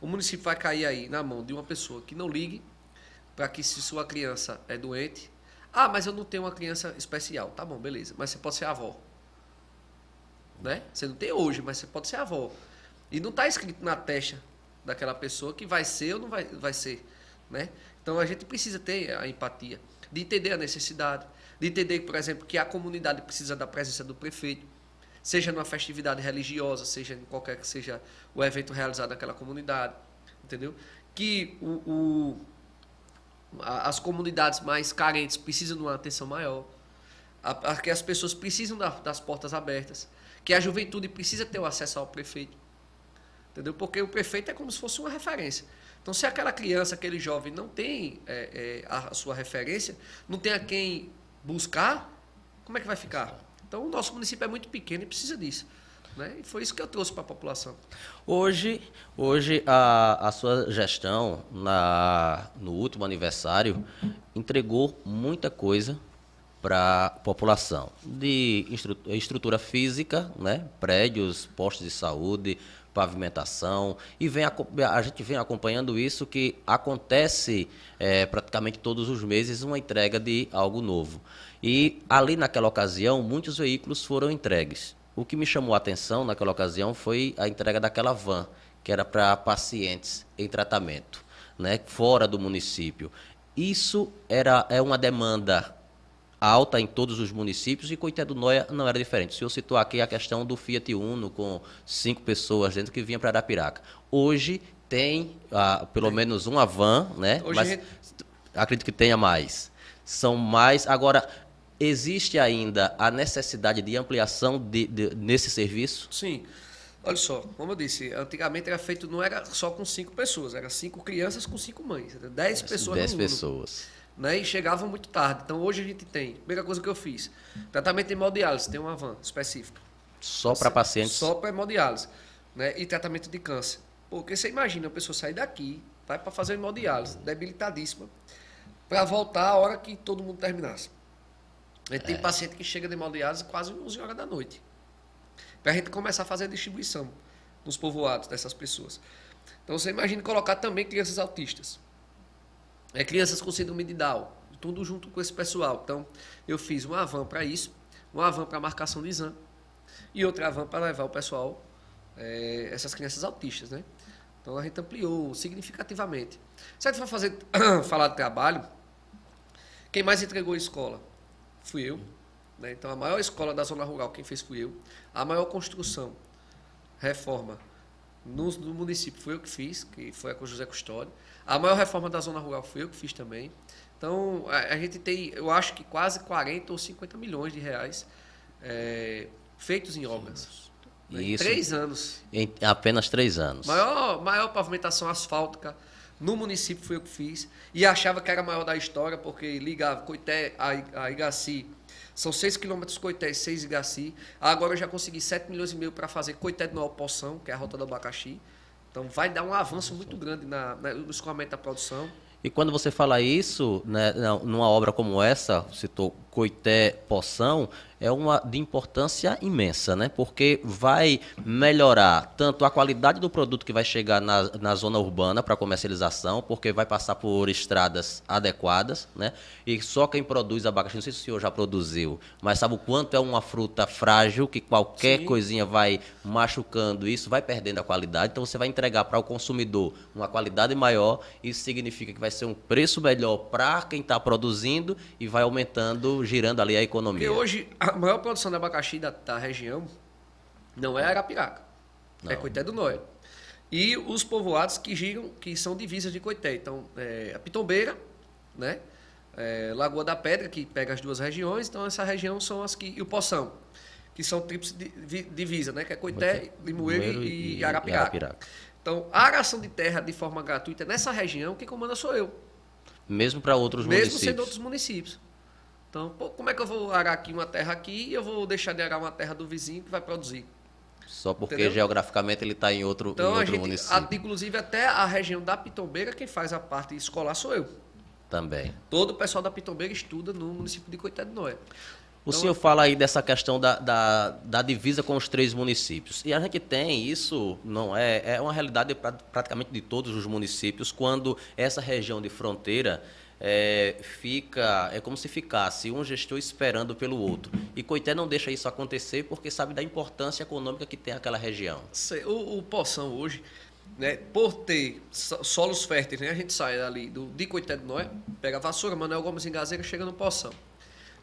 Speaker 2: o município vai cair aí na mão de uma pessoa que não ligue para que se sua criança é doente, ah, mas eu não tenho uma criança especial. Tá bom, beleza, mas você pode ser avó. Né? Você não tem hoje, mas você pode ser avó. E não está escrito na testa daquela pessoa que vai ser ou não vai, vai ser, né? Então a gente precisa ter a empatia de entender a necessidade, de entender, por exemplo, que a comunidade precisa da presença do prefeito, seja numa festividade religiosa, seja em qualquer que seja o evento realizado naquela comunidade, entendeu? Que o, o as comunidades mais carentes precisam de uma atenção maior, a, a, que as pessoas precisam da, das portas abertas, que a juventude precisa ter o acesso ao prefeito, Entendeu? Porque o prefeito é como se fosse uma referência. Então, se aquela criança, aquele jovem não tem é, é, a sua referência, não tem a quem buscar, como é que vai ficar? Então, o nosso município é muito pequeno e precisa disso. Né? E foi isso que eu trouxe para a população.
Speaker 1: Hoje, hoje a, a sua gestão, na, no último aniversário, entregou muita coisa para a população. De estrutura física, né? prédios, postos de saúde, pavimentação, e vem, a gente vem acompanhando isso que acontece é, praticamente todos os meses uma entrega de algo novo. E ali naquela ocasião, muitos veículos foram entregues. O que me chamou a atenção naquela ocasião foi a entrega daquela van, que era para pacientes em tratamento, né, fora do município. Isso era, é uma demanda alta em todos os municípios e Coité do Noia não era diferente. O senhor citou aqui a questão do Fiat Uno com cinco pessoas dentro que vinha para Arapiraca. Hoje tem ah, pelo menos uma van, né? Hoje Mas gente... acredito que tenha mais. São mais. Agora, existe ainda a necessidade de ampliação de, de, nesse serviço?
Speaker 2: Sim. Olha só, como eu disse, antigamente era feito, não era só com cinco pessoas, era cinco crianças com cinco mães. Dez pessoas
Speaker 1: Dez pessoas.
Speaker 2: Né? E chegavam muito tarde. Então hoje a gente tem. Primeira coisa que eu fiz: tratamento de hemodiálise, tem uma van específica.
Speaker 1: Só para pacientes?
Speaker 2: Só para hemodiálise. Né? E tratamento de câncer. Porque você imagina a pessoa sair daqui, vai para fazer hemodiálise, debilitadíssima, para voltar a hora que todo mundo terminasse. A gente é. tem paciente que chega de hemodiálise quase 11 horas da noite. Para a gente começar a fazer a distribuição nos povoados dessas pessoas. Então você imagina colocar também crianças autistas. É, crianças com síndrome de Down. Tudo junto com esse pessoal. Então eu fiz uma van para isso, uma van para marcação de exame e outra van para levar o pessoal, é, essas crianças autistas, né? Então a gente ampliou significativamente. Se a gente for fazer, (coughs) falar de trabalho, quem mais entregou a escola? fui eu. Né? Então, a maior escola da zona rural, quem fez fui eu. A maior construção, reforma no, no município, foi eu que fiz, que foi a com José Custódio. A maior reforma da zona rural foi eu que fiz também. Então, a, a gente tem, eu acho que quase 40 ou 50 milhões de reais é, feitos em obras.
Speaker 1: Né? Em
Speaker 2: três anos.
Speaker 1: Em apenas três anos.
Speaker 2: Maior, maior pavimentação asfáltica no município foi eu que fiz. E achava que era a maior da história, porque ligava Coité a, a Igaci. São 6 quilômetros Coité e 6 Igaci. Agora eu já consegui 7 milhões e meio para fazer Coité de Nova Poção, que é a rota do abacaxi. Então vai dar um avanço muito grande na, na, no escoamento da produção.
Speaker 1: E quando você fala isso, né, numa obra como essa, citou Coité Poção, é uma de importância imensa, né? Porque vai melhorar tanto a qualidade do produto que vai chegar na, na zona urbana para comercialização, porque vai passar por estradas adequadas, né? E só quem produz abacaxi, não sei se o senhor já produziu, mas sabe o quanto é uma fruta frágil que qualquer Sim. coisinha vai machucando isso, vai perdendo a qualidade. Então você vai entregar para o consumidor uma qualidade maior, isso significa que vai ser um preço melhor para quem está produzindo e vai aumentando, girando ali a economia.
Speaker 2: Porque hoje a maior produção de abacaxi da, da região não é Arapiraca, é não. é Coité do Noé. E os povoados que giram, que são divisas de Coité. Então, é, a Pitombeira, né? É, Lagoa da Pedra, que pega as duas regiões. Então, essa região são as que... E o Poção, que são tripes de divisa, né? Que é Coité, Limoeiro e, e Arapiraca. Arapiraca. Então, a aração de terra de forma gratuita nessa região, quem comanda sou eu.
Speaker 1: Mesmo para outros
Speaker 2: Mesmo
Speaker 1: municípios?
Speaker 2: Mesmo sendo outros municípios. Então, pô, como é que eu vou arar aqui uma terra aqui e eu vou deixar de arar uma terra do vizinho que vai produzir?
Speaker 1: Só porque Entendeu? geograficamente ele está em outro, então, em outro gente, município.
Speaker 2: inclusive, até a região da Pitombeira, quem faz a parte escolar sou eu.
Speaker 1: Também.
Speaker 2: Todo o pessoal da Pitombeira estuda no município de Coité de Noé.
Speaker 1: O então, senhor fala aí dessa questão da, da, da, divisa com os três municípios. E a gente tem isso, não é? É uma realidade praticamente de todos os municípios, quando essa região de fronteira é, fica, é como se ficasse um gestor esperando pelo outro. E Coité não deixa isso acontecer porque sabe da importância econômica que tem aquela região.
Speaker 2: O, o Poção hoje, né, por ter solos férteis, né, a gente sai ali do, de Coité do Noé, pega a vassoura, Manuel Gomes em Gazeira, chega no Poção.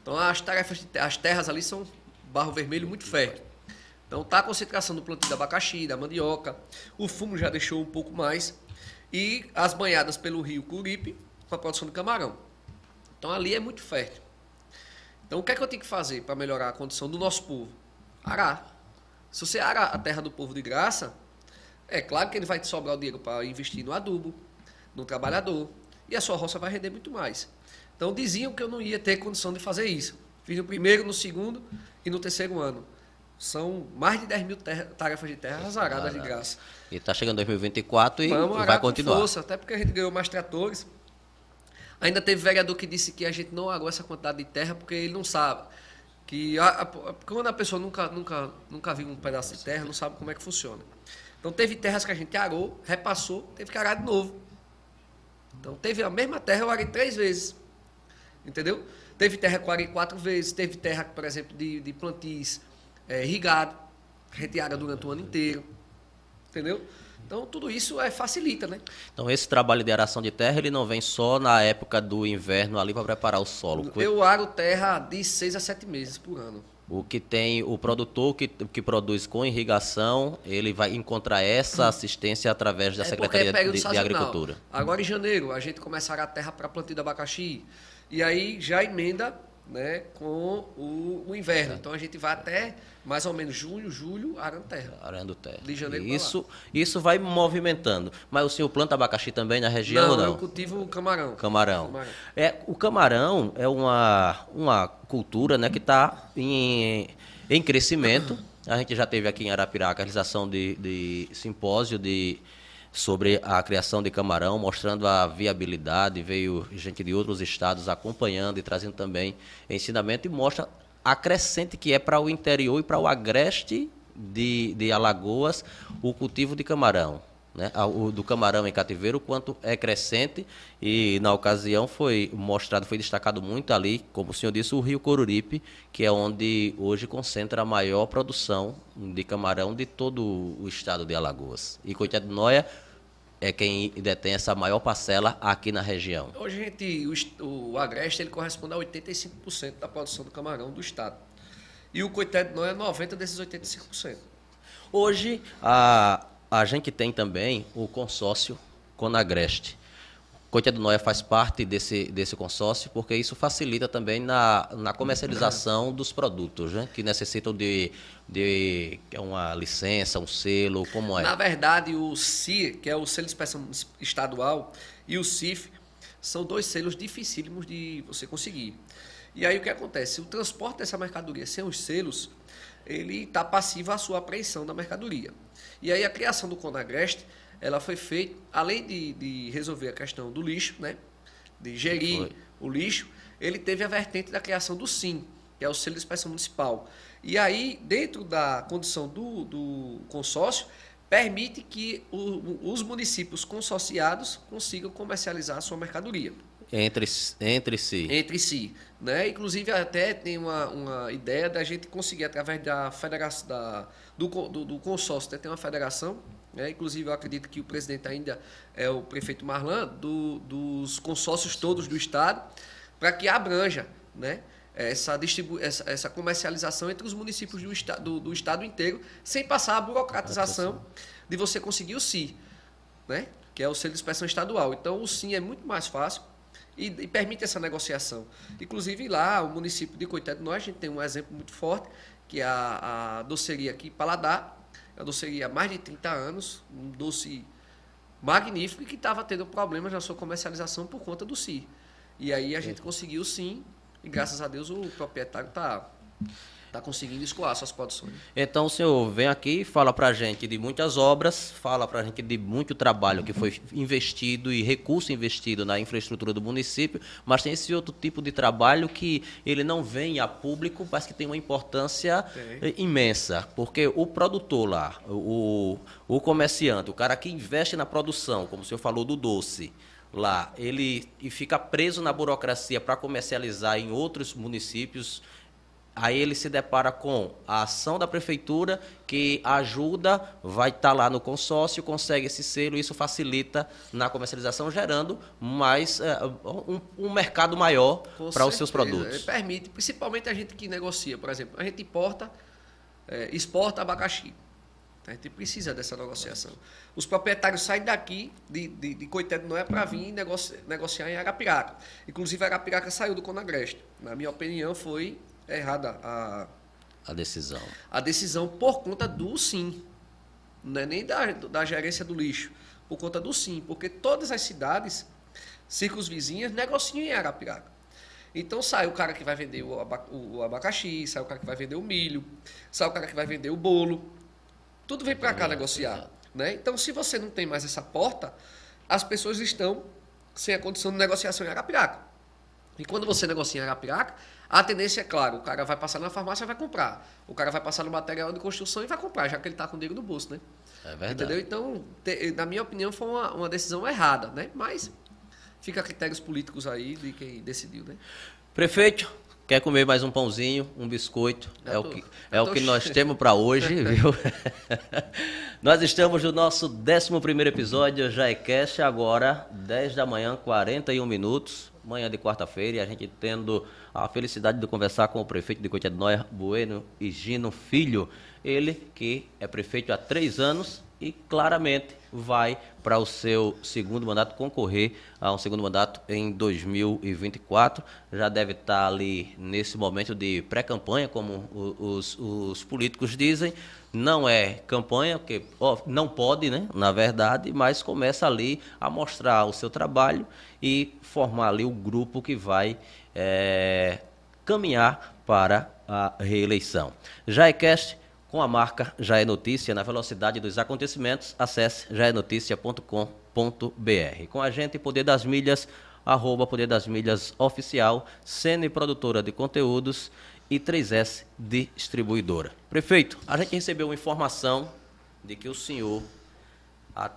Speaker 2: Então as tarefas, de, as terras ali são barro vermelho muito fértil. Então tá a concentração do plantio da abacaxi, da mandioca, o fumo já deixou um pouco mais e as banhadas pelo rio Curipe com a produção de camarão. Então ali é muito fértil. Então o que é que eu tenho que fazer para melhorar a condição do nosso povo? Arar. Se você arar a terra do povo de graça, É claro que ele vai te sobrar o dinheiro para investir no adubo, no trabalhador, e a sua roça vai render muito mais. Então diziam que eu não ia ter condição de fazer isso. Fiz no primeiro, no segundo e no terceiro ano. São mais de 10 mil terra, tarefas de terra azaradas de graça.
Speaker 1: E está chegando 2024 e
Speaker 2: Vamos
Speaker 1: vai continuar.
Speaker 2: Força, até porque a gente ganhou mais tratores. Ainda teve vereador que disse que a gente não agou essa quantidade de terra porque ele não sabe. Que a, a, quando a pessoa nunca, nunca, nunca viu um pedaço de terra, não sabe como é que funciona. Então teve terras que a gente arou, repassou, teve que arar de novo. Então teve a mesma terra, eu arei três vezes. Entendeu? Teve terra que eu arei quatro vezes, teve terra, por exemplo, de, de plantis é, irrigado, reteada durante o ano inteiro. Entendeu? Então, tudo isso é, facilita, né?
Speaker 1: Então, esse trabalho de aração de terra, ele não vem só na época do inverno ali para preparar o solo?
Speaker 2: Eu aro terra de seis a sete meses por ano.
Speaker 1: O que tem o produtor que, que produz com irrigação, ele vai encontrar essa assistência através da é Secretaria de, de, Agricultura.
Speaker 2: Agora em janeiro a gente começará a terra para plantio de abacaxi e aí já emenda né, com o, o inverno. Então a gente vai até mais ou menos junho, julho, arando terra.
Speaker 1: Arando terra.
Speaker 2: De janeiro
Speaker 1: isso, isso vai movimentando. Mas o senhor planta abacaxi também na região
Speaker 2: não,
Speaker 1: ou não?
Speaker 2: eu cultivo camarão.
Speaker 1: Camarão. camarão. É, o camarão é uma, uma cultura né, que está em, em crescimento. A gente já teve aqui em Arapiraca a realização de, de simpósio de sobre a criação de camarão, mostrando a viabilidade. Veio gente de outros estados acompanhando e trazendo também ensinamento e mostra a crescente que é para o interior e para o agreste de, de Alagoas o cultivo de camarão. Né? O do camarão em cativeiro, quanto é crescente, e na ocasião foi mostrado, foi destacado muito ali, como o senhor disse, o Rio Coruripe, que é onde hoje concentra a maior produção de camarão de todo o estado de Alagoas. E Coitado de Noia é quem detém essa maior parcela aqui na região.
Speaker 2: Hoje, gente, o, o agreste ele corresponde a 85% da produção do camarão do estado. E o coitado não é 90% desses 85%.
Speaker 1: Hoje, a, a gente tem também o consórcio Conagreste. Cotia do Noia faz parte desse, desse consórcio, porque isso facilita também na, na comercialização dos produtos, né? que necessitam de, de uma licença, um selo, como é?
Speaker 2: Na verdade, o CIR, que é o Selo de Inspeção Estadual, e o CIF, são dois selos dificílimos de você conseguir. E aí o que acontece? O transporte dessa mercadoria sem os selos, ele está passivo à sua apreensão da mercadoria. E aí a criação do Conagreste ela foi feita, além de, de resolver a questão do lixo, né? de gerir foi. o lixo, ele teve a vertente da criação do SIM, que é o Selo de Inspeção Municipal. E aí, dentro da condição do, do consórcio, permite que o, os municípios consorciados consigam comercializar a sua mercadoria.
Speaker 1: Entre, entre si.
Speaker 2: Entre si. Né? Inclusive, até tem uma, uma ideia da gente conseguir, através da federação, da, do, do, do consórcio, né? tem uma federação né? Inclusive, eu acredito que o presidente ainda é o prefeito Marlan, do, dos consórcios todos do Estado, para que abranja né? essa, distribu essa, essa comercialização entre os municípios do, esta do, do Estado inteiro, sem passar a burocratização de você conseguir o SI, né? que é o selo de inspeção estadual. Então, o SIM é muito mais fácil e, e, permite essa negociação. Inclusive, lá, o município de Coité de Nós, a gente tem um exemplo muito forte, que é a, a doceria aqui, Paladar, a doceria há mais de 30 anos, um doce magnífico e que estava tendo problemas na sua comercialização por conta do CI. E aí a gente conseguiu sim, e graças a Deus o proprietário está está conseguindo escoar suas produções.
Speaker 1: Então o senhor vem aqui, fala para a gente de muitas obras, fala para a gente de muito trabalho que foi investido e recurso investido na infraestrutura do município, mas tem esse outro tipo de trabalho que ele não vem a público, mas que tem uma importância tem. imensa, porque o produtor lá, o, o comerciante, o cara que investe na produção, como o senhor falou do doce, lá, ele e fica preso na burocracia para comercializar em outros municípios Aí ele se depara com a ação da prefeitura que ajuda, vai estar tá lá no consórcio, consegue esse selo, isso facilita na comercialização, gerando mais uh, um, um, mercado maior para os seus produtos. Ele
Speaker 2: permite, principalmente a gente que negocia, por exemplo, a gente importa, é, exporta abacaxi. A gente precisa dessa negociação. Os proprietários saem daqui, de, de, de Coité de Noé, para vir negoci, negociar em Arapiraca. Inclusive, Arapiraca saiu do Conagreste. Na minha opinião, foi é errada a,
Speaker 1: a decisão.
Speaker 2: A decisão por conta do sim. não é nem da, da gerência do lixo, por conta do sim, porque todas as cidades circunvizinhas negociam em Arapiraca. Então sai o cara que vai vender o, o abacaxi, sai o cara que vai vender o milho, sai o cara que vai vender o bolo. Tudo vem para cá é, negociar. Né? Então, se você não tem mais essa porta, as pessoas estão sem a condição de negociação em Arapiraca. E quando você negocia em Arapiraca, a tendência é, claro, o cara vai passar na farmácia e vai comprar. O cara vai passar no material de construção e vai comprar, já que ele está com dinheiro no bolso, né?
Speaker 1: É verdade.
Speaker 2: Entendeu? Então, te, na minha opinião, foi uma, uma decisão errada, né? Mas fica a critérios políticos aí de quem decidiu, né?
Speaker 1: Prefeito, quer comer mais um pãozinho, um biscoito? é tô, o que, é o que nós temos para hoje, (laughs) viu? (laughs) nós estamos no nosso 11 episódio, já é cast, agora 10 da manhã, 41 minutos manhã de quarta-feira, e a gente tendo a felicidade de conversar com o prefeito de Noia, Bueno Higino Filho, ele que é prefeito há três anos e claramente vai para o seu segundo mandato concorrer a um segundo mandato em 2024. Já deve estar ali nesse momento de pré-campanha, como os, os políticos dizem, não é campanha, porque ó, não pode, né, na verdade, mas começa ali a mostrar o seu trabalho e formar ali o grupo que vai é, caminhar para a reeleição. Jaecast com a marca Já é Notícia na velocidade dos acontecimentos, acesse jaenoticia.com.br. Com a gente, Poder das Milhas, arroba Poder das Milhas Oficial, Cene Produtora de Conteúdos e 3S Distribuidora. Prefeito, a gente recebeu uma informação de que o senhor,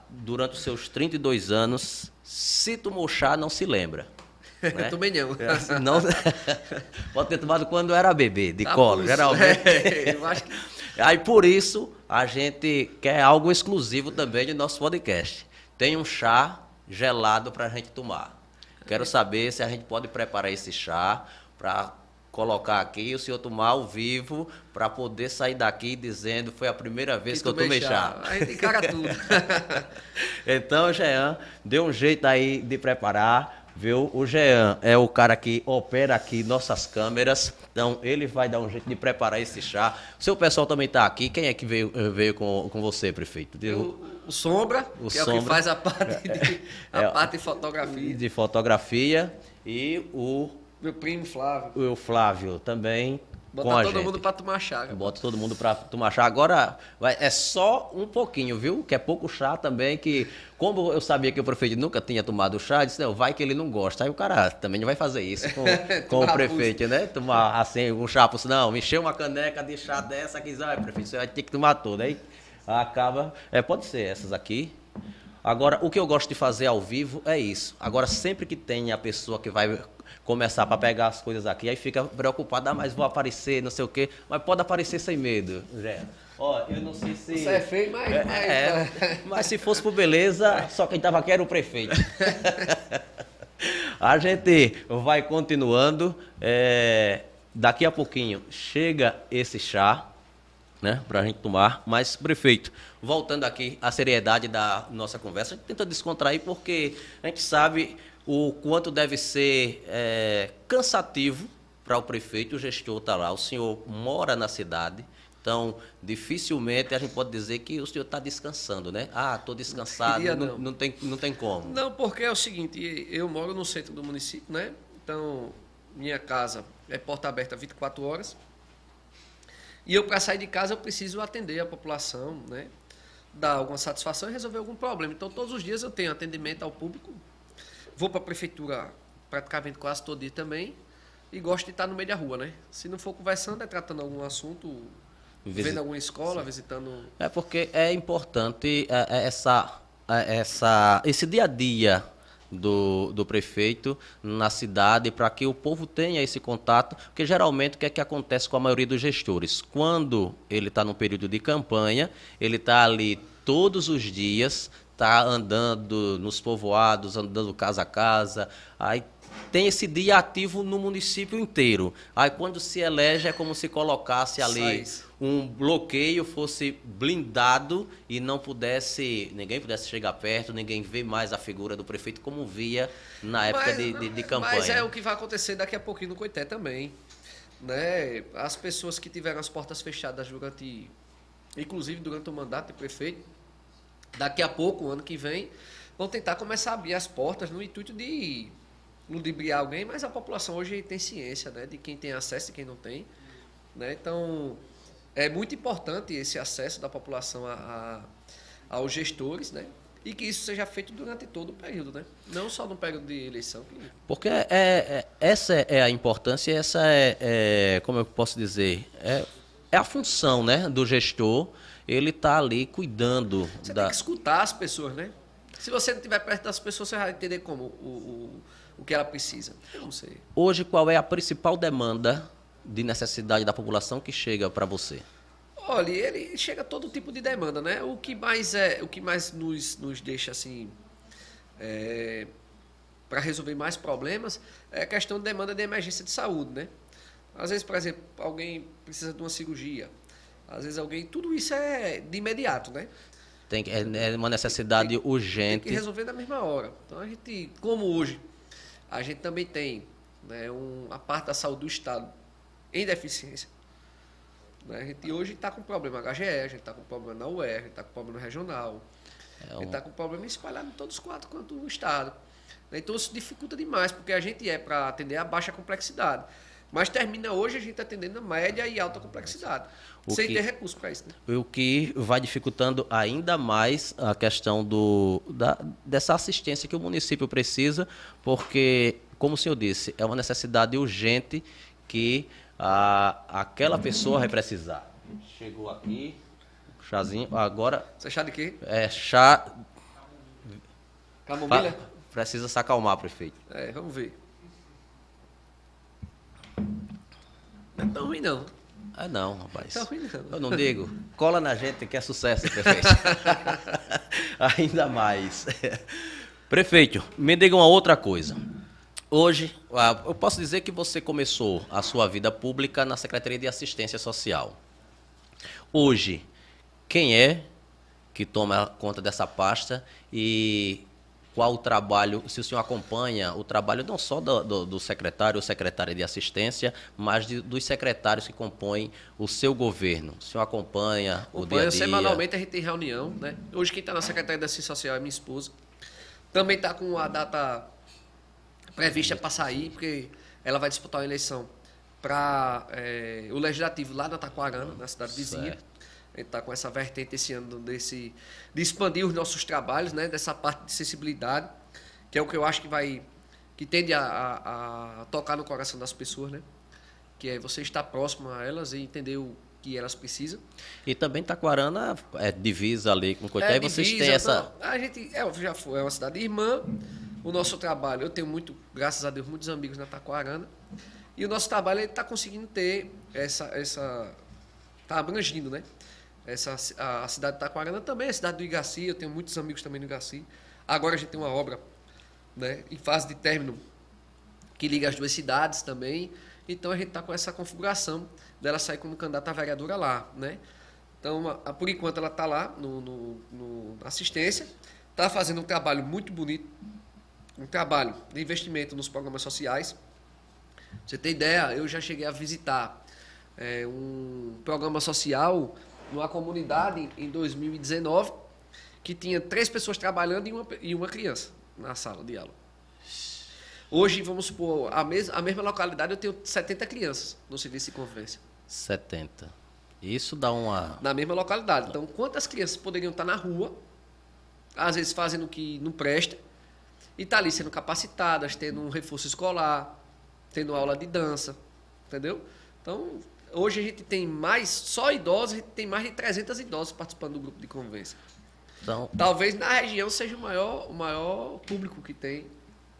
Speaker 1: durante os seus 32 anos, se tomou chá, não se lembra. (laughs)
Speaker 2: Né? Também não.
Speaker 1: É, assim, não. (laughs) Pode ter tomado quando era bebê, de tá colo, geralmente. (laughs) É, eu acho que... Aí por isso a gente quer algo exclusivo também de nosso podcast. Tem um chá gelado para a gente tomar. Quero saber se a gente pode preparar esse chá para colocar aqui, o senhor tomar ao vivo, para poder sair daqui dizendo foi a primeira vez que, que eu tomei chá. chá.
Speaker 2: Aí tem cara tudo. (laughs)
Speaker 1: então, Jean, deu um jeito aí de preparar. Viu? O Jean é o cara que opera aqui nossas câmeras, então ele vai dar um jeito de preparar esse chá. O seu pessoal também está aqui. Quem é que veio, veio com, com você, prefeito?
Speaker 2: O, o Sombra, o que Sombra. é o que faz a parte de, (laughs) a é, parte de fotografia.
Speaker 1: De fotografia. E o
Speaker 2: meu primo Flávio.
Speaker 1: O Flávio também.
Speaker 2: Botar todo gente. mundo para tomar chá.
Speaker 1: Bota todo mundo para tomar chá. Agora, vai, é só um pouquinho, viu? Que é pouco chá também, que como eu sabia que o prefeito nunca tinha tomado chá, disse, não, vai que ele não gosta. Aí o cara também não vai fazer isso com, (laughs) com o prefeito, né? Tomar assim, um chá, não, encher uma caneca de chá dessa aqui, ah, prefeito, você vai ter que tomar tudo. Aí acaba, é, pode ser essas aqui. Agora, o que eu gosto de fazer ao vivo é isso. Agora, sempre que tem a pessoa que vai começar para pegar as coisas aqui, aí fica preocupado, ah, mas vou aparecer, não sei o quê. Mas pode aparecer sem medo, Zé. Ó, eu não sei se.
Speaker 2: Você é feio, mas. É, mas,
Speaker 1: é, mas se fosse por beleza, só quem estava aqui era o prefeito. (laughs) a gente vai continuando. É, daqui a pouquinho chega esse chá, né, para a gente tomar. Mas, prefeito, voltando aqui à seriedade da nossa conversa, a gente tenta descontrair porque a gente sabe o quanto deve ser é, cansativo para o prefeito, o gestor está lá. O senhor mora na cidade, então dificilmente a gente pode dizer que o senhor está descansando, né? Ah, estou descansado, não, não. não, tem, não tem como.
Speaker 2: Não, porque é o seguinte, eu moro no centro do município, né? Então, minha casa é porta aberta 24 horas. E eu, para sair de casa, eu preciso atender a população, né? Dar alguma satisfação e resolver algum problema. Então, todos os dias eu tenho atendimento ao público Vou para a prefeitura praticamente quase todo dia também. E gosto de estar no meio da rua, né? Se não for conversando, é tratando algum assunto, Visit... vendo alguma escola, Sim. visitando.
Speaker 1: É porque é importante é, é essa, é, essa, esse dia a dia do, do prefeito na cidade para que o povo tenha esse contato, porque geralmente o que é que acontece com a maioria dos gestores? Quando ele está no período de campanha, ele está ali todos os dias está andando nos povoados, andando casa a casa. Aí tem esse dia ativo no município inteiro. Aí quando se elege é como se colocasse ali um bloqueio, fosse blindado e não pudesse, ninguém pudesse chegar perto, ninguém ver mais a figura do prefeito como via na época mas, de, de, de, campanha.
Speaker 2: Mas é o que vai acontecer daqui a pouquinho no Coité também. Né? As pessoas que tiveram as portas fechadas durante inclusive durante o mandato de prefeito. Daqui a pouco, ano que vem, vão tentar começar a abrir as portas no intuito de ludibriar alguém, mas a população hoje tem ciência né, de quem tem acesso e quem não tem. Né? Então, é muito importante esse acesso da população a, a, aos gestores, né? E que isso seja feito durante todo o período, né? Não só no período de eleição.
Speaker 1: Porque é, é, essa é a importância, essa é, é, como eu posso dizer, é, é a função né, do gestor. Ele está ali cuidando.
Speaker 2: Você da... tem que escutar as pessoas, né? Se você não estiver perto das pessoas, você vai entender como o, o, o que ela precisa. Eu não sei.
Speaker 1: Hoje, qual é a principal demanda de necessidade da população que chega para você?
Speaker 2: Olha, ele chega a todo tipo de demanda, né? O que mais é, o que mais nos, nos deixa assim é, para resolver mais problemas é a questão de demanda de emergência de saúde, né? Às vezes, por exemplo, alguém precisa de uma cirurgia. Às vezes alguém, tudo isso é de imediato, né?
Speaker 1: Tem que, é, é uma necessidade tem, urgente.
Speaker 2: Tem que resolver na mesma hora. Então a gente, como hoje, a gente também tem né, um, a parte da saúde do Estado em deficiência. Né? A gente hoje está com problema HGE, a gente está com problema na UR, a gente está com problema regional, é um... a gente está com problema espalhado em todos os quatro quanto o Estado. Então isso dificulta demais, porque a gente é para atender a baixa complexidade. Mas termina hoje a gente atendendo a média e alta complexidade. O sem que, ter recurso para isso.
Speaker 1: Né? O que vai dificultando ainda mais a questão do, da, dessa assistência que o município precisa, porque, como o senhor disse, é uma necessidade urgente que a, aquela pessoa vai precisar. Chegou aqui, chazinho, agora.
Speaker 2: Você é chá de quê?
Speaker 1: É chá.
Speaker 2: Camomila?
Speaker 1: Precisa se acalmar, prefeito.
Speaker 2: É, vamos ver. Não é tão ruim, não.
Speaker 1: Ah, não, rapaz.
Speaker 2: Tá ruim, não.
Speaker 1: Eu não digo. Cola na gente que é sucesso, prefeito. (laughs) Ainda mais. Prefeito, me diga uma outra coisa. Hoje, ah, eu posso dizer que você começou a sua vida pública na Secretaria de Assistência Social. Hoje, quem é que toma conta dessa pasta e qual o trabalho, se o senhor acompanha o trabalho não só do, do, do secretário ou secretária de assistência, mas de, dos secretários que compõem o seu governo. O senhor acompanha o dia a dia?
Speaker 2: Semanalmente a gente tem reunião. Né? Hoje quem está na Secretaria de Assistência Social é minha esposa. Também está com a data prevista para sair, porque ela vai disputar uma eleição para é, o legislativo lá na Taquarana, na cidade vizinha. Certo. A gente está com essa vertente esse ano desse, de expandir os nossos trabalhos, né, dessa parte de sensibilidade, que é o que eu acho que vai que tende a, a, a tocar no coração das pessoas, né? Que é você estar próximo a elas e entender o que elas precisam.
Speaker 1: E também Taquarana é divisa ali com Coité, é, e vocês têm essa...
Speaker 2: Não, a gente é, já foi, é uma cidade irmã, o nosso trabalho, eu tenho muito, graças a Deus, muitos amigos na Taquarana. E o nosso trabalho está conseguindo ter essa. essa está abrangindo, né? Essa, a, a, cidade de Taquarana também, a cidade do Igaci, eu tenho muitos amigos também no Igaci. Agora a gente tem uma obra né, em fase de término que liga as duas cidades também. Então a gente está com essa configuração dela sair como candidata a vereadora lá, né? Então, a, por enquanto, ela está lá no, no, no assistência, está fazendo um trabalho muito bonito, um trabalho de investimento nos programas sociais. você tem ideia, eu já cheguei a visitar é, um programa social numa comunidade em 2019 que tinha três pessoas trabalhando e uma, e uma criança na sala de aula. Hoje, vamos supor, a, mes a mesma localidade eu tenho 70 crianças no serviço de convivência.
Speaker 1: 70. Isso dá uma.
Speaker 2: Na mesma localidade. Então, quantas crianças poderiam estar na rua, às vezes fazendo o que não presta, e tá ali sendo capacitadas, tendo um reforço escolar, tendo aula de dança, entendeu? Então, hoje a gente tem mais, só idosos, a gente tem mais de 300 idosos participando do grupo de convivência. Então, Talvez na região seja o maior, o maior público que tem,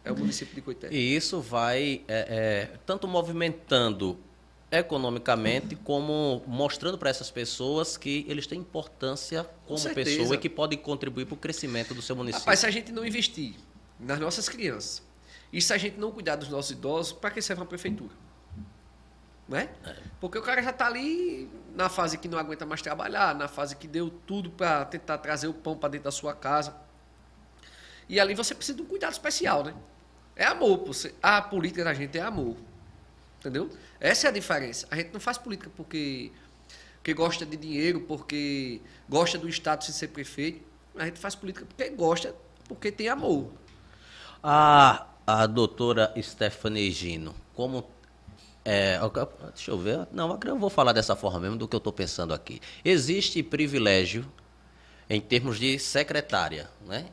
Speaker 2: é o município de Coité.
Speaker 1: E isso vai é, é, tanto movimentando economicamente, como mostrando para essas pessoas que eles têm importância como Com pessoa e que podem contribuir para o crescimento do seu município.
Speaker 2: Rapaz, se a gente não investir nas nossas crianças. E se a gente não cuidar dos nossos idosos, para que serve uma prefeitura? Né? É. Porque o cara já está ali na fase que não aguenta mais trabalhar, na fase que deu tudo para tentar trazer o pão para dentro da sua casa. E ali você precisa de um cuidado especial, né? É amor. A política da gente é amor. Entendeu? Essa é a diferença. A gente não faz política porque porque gosta de dinheiro, porque gosta do status de ser prefeito. A gente faz política porque gosta, porque tem amor.
Speaker 1: A, a doutora Stephanie Gino, como. É, deixa eu ver. Não, eu vou falar dessa forma mesmo do que eu estou pensando aqui. Existe privilégio em termos de secretária, né?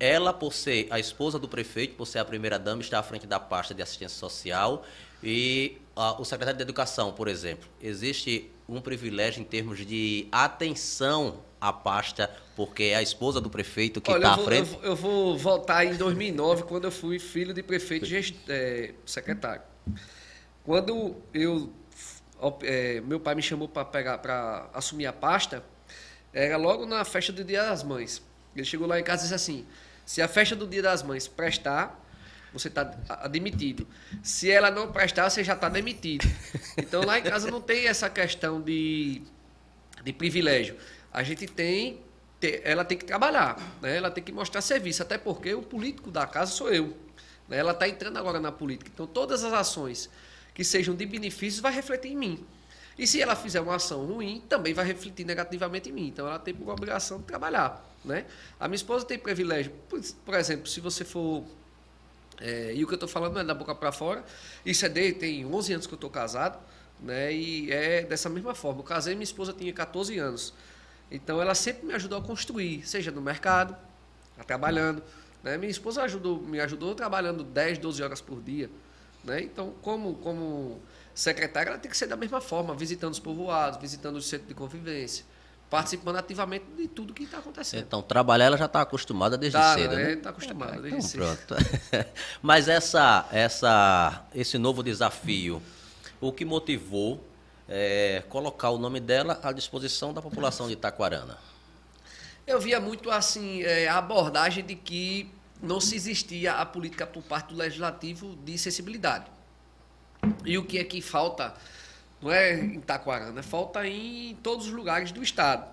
Speaker 1: Ela, por ser a esposa do prefeito, por ser a primeira-dama, está à frente da pasta de assistência social e a, o secretário de Educação, por exemplo. Existe um privilégio em termos de atenção à pasta, porque é a esposa do prefeito que está à frente?
Speaker 2: Eu, eu, vou voltar em 2009, quando eu fui filho de prefeito gest, é, secretário. Quando eu, é, meu pai me chamou para assumir a pasta, era logo na festa do Dia das Mães. Ele chegou lá em casa e disse assim: se a festa do Dia das Mães prestar, você está admitido. Se ela não prestar, você já está demitido. (laughs) Então lá em casa não tem essa questão de, de privilégio. A gente tem, ela tem que trabalhar, né? ela tem que mostrar serviço, até porque o político da casa sou eu. Né? Ela está entrando agora na política. Então todas as ações que sejam de benefícios vai refletir em mim. E se ela fizer uma ação ruim, também vai refletir negativamente em mim. Então ela tem por obrigação de trabalhar. Né? A minha esposa tem privilégio. Por, por exemplo, se você for. É, e o que eu estou falando é da boca para fora. Isso é de. Tem 11 anos que eu estou casado. Né? E é dessa mesma forma. Eu casei minha esposa tinha 14 anos. Então ela sempre me ajudou a construir, seja no mercado, trabalhando. Né? Minha esposa ajudou, me ajudou trabalhando 10, 12 horas por dia. Né? Então, como, como secretária, ela tem que ser da mesma forma, visitando os povoados, visitando o centro de convivência, participando ativamente de tudo que está acontecendo.
Speaker 1: Então, trabalhar ela já está acostumada desde
Speaker 2: tá,
Speaker 1: cedo,
Speaker 2: né? Está acostumada é, desde
Speaker 1: então, cedo. Pronto. (laughs) Mas essa, essa, esse novo desafio, o que motivou é, colocar o nome dela à disposição da população de Itaquarana?
Speaker 2: Eu via muito assim é, a abordagem de que não se existia a política por parte do legislativo de sensibilidade. E o que é que falta, não é em Itaquarana, falta em todos os lugares do Estado.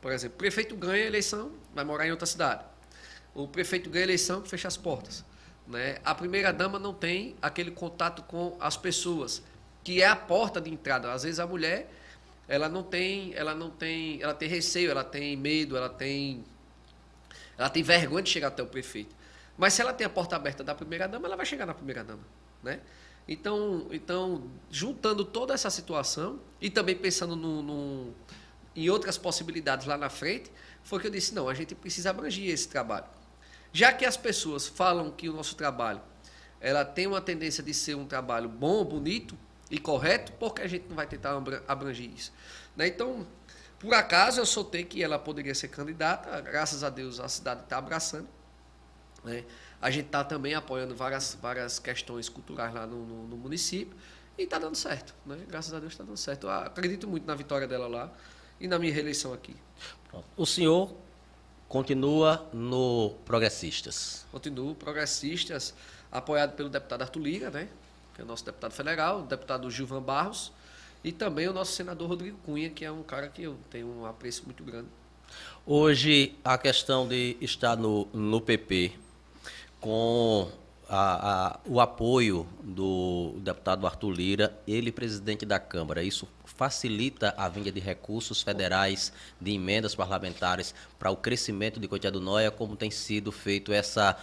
Speaker 2: Por exemplo, o prefeito ganha a eleição, vai morar em outra cidade. O prefeito ganha a eleição, fecha as portas. Né? A primeira-dama não tem aquele contato com as pessoas, que é a porta de entrada. Às vezes a mulher, ela não tem, ela não tem, ela tem receio, ela tem medo, ela tem ela tem vergonha de chegar até o prefeito. Mas se ela tem a porta aberta da primeira-dama, ela vai chegar na primeira-dama. Né? Então, então, juntando toda essa situação e também pensando no, no, em outras possibilidades lá na frente, foi que eu disse: não, a gente precisa abranger esse trabalho. Já que as pessoas falam que o nosso trabalho ela tem uma tendência de ser um trabalho bom, bonito e correto, por que a gente não vai tentar abranger isso? Né? Então, por acaso eu soltei que ela poderia ser candidata, graças a Deus a cidade está abraçando. Né? A gente está também apoiando várias, várias questões culturais lá no, no, no município e está dando certo. Né? Graças a Deus está dando certo. Eu acredito muito na vitória dela lá e na minha reeleição aqui.
Speaker 1: O senhor continua no Progressistas?
Speaker 2: Continuo, Progressistas, apoiado pelo deputado Arthur Liga, né? que é o nosso deputado federal, o deputado Gilvan Barros, e também o nosso senador Rodrigo Cunha, que é um cara que eu tenho um apreço muito grande.
Speaker 1: Hoje, a questão de estar no, no PP com a, a, o apoio do deputado Arthur Lira, ele presidente da Câmara, isso facilita a vinda de recursos federais, de emendas parlamentares para o crescimento de Cotia do Noia, como tem sido feito essa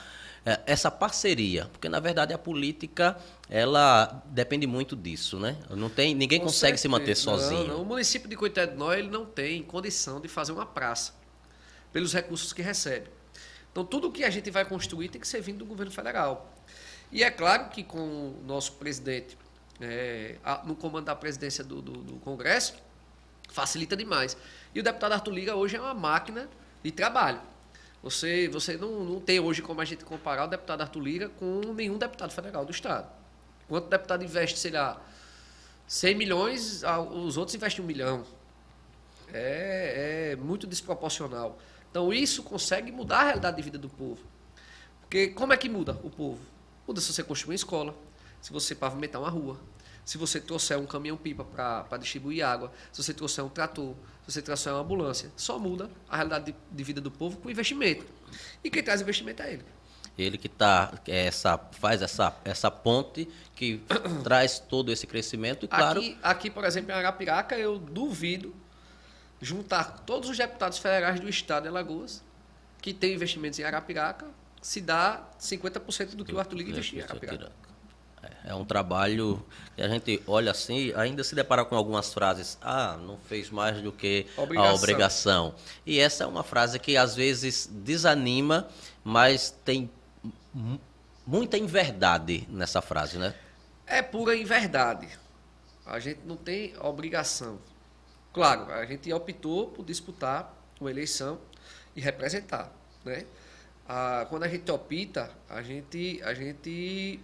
Speaker 1: essa parceria, porque na verdade a política ela depende muito disso, né? Não tem ninguém Com consegue certeza. se manter sozinho.
Speaker 2: Não, não. O município de Coité do Nó ele não tem condição de fazer uma praça pelos recursos que recebe. Então tudo que a gente vai construir tem que ser vindo do governo federal. E é claro que com o nosso presidente é, no comando da presidência do, do, do Congresso facilita demais. E o deputado Arthur Liga hoje é uma máquina de trabalho. Você, você não, não tem hoje como a gente comparar o deputado Arthur Lira com nenhum deputado federal do Estado. Enquanto o deputado investe, sei lá, 100 milhões, os outros investem um milhão. É, é muito desproporcional. Então, isso consegue mudar a realidade de vida do povo. Porque como é que muda o povo? Muda se você construir uma escola, se você pavimentar uma rua, se você trouxer um caminhão-pipa para distribuir água, se você trouxer um trator, se você trouxer uma ambulância, só muda a realidade de, de vida do povo com investimento. E quem traz investimento é ele.
Speaker 1: Ele que tá, é essa, faz essa, essa ponte que (coughs) traz todo esse crescimento e, claro...
Speaker 2: Aqui, aqui, por exemplo, em Arapiraca, eu duvido juntar todos os deputados federais do estado de Alagoas que tem investimentos em Arapiraca, se dá 50% do que o Arthur Liga investiu em Arapiraca.
Speaker 1: É um trabalho que a gente olha assim, ainda se depara com algumas frases. Ah, não fez mais do que obrigação. a obrigação. E essa é uma frase que às vezes desanima, mas tem muita inverdade nessa frase, né?
Speaker 2: É pura inverdade. A gente não tem obrigação. Claro, a gente optou por disputar uma eleição e representar, né? Ah, quando a gente opta, a gente, a gente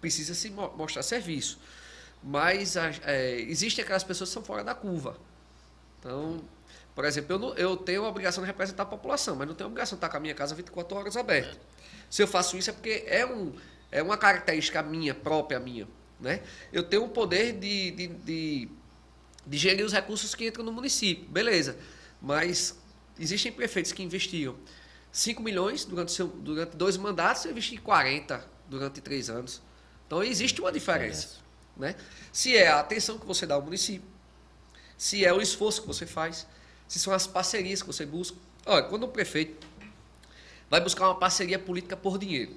Speaker 2: precisa se mostrar serviço. Mas é, existem aquelas pessoas que são fora da curva. Então, por exemplo, eu, não, eu tenho a obrigação de representar a população, mas não tenho a obrigação de estar com a minha casa 24 horas aberta. Se eu faço isso é porque é, um, é uma característica minha, própria minha. Né? Eu tenho o poder de, de, de, de gerir os recursos que entram no município, beleza. Mas existem prefeitos que investiam 5 milhões durante, seu, durante dois mandatos, eu investi 40 durante três anos. Então existe uma diferença. Né? Se é a atenção que você dá ao município, se é o esforço que você faz, se são as parcerias que você busca. Olha, quando o prefeito vai buscar uma parceria política por dinheiro,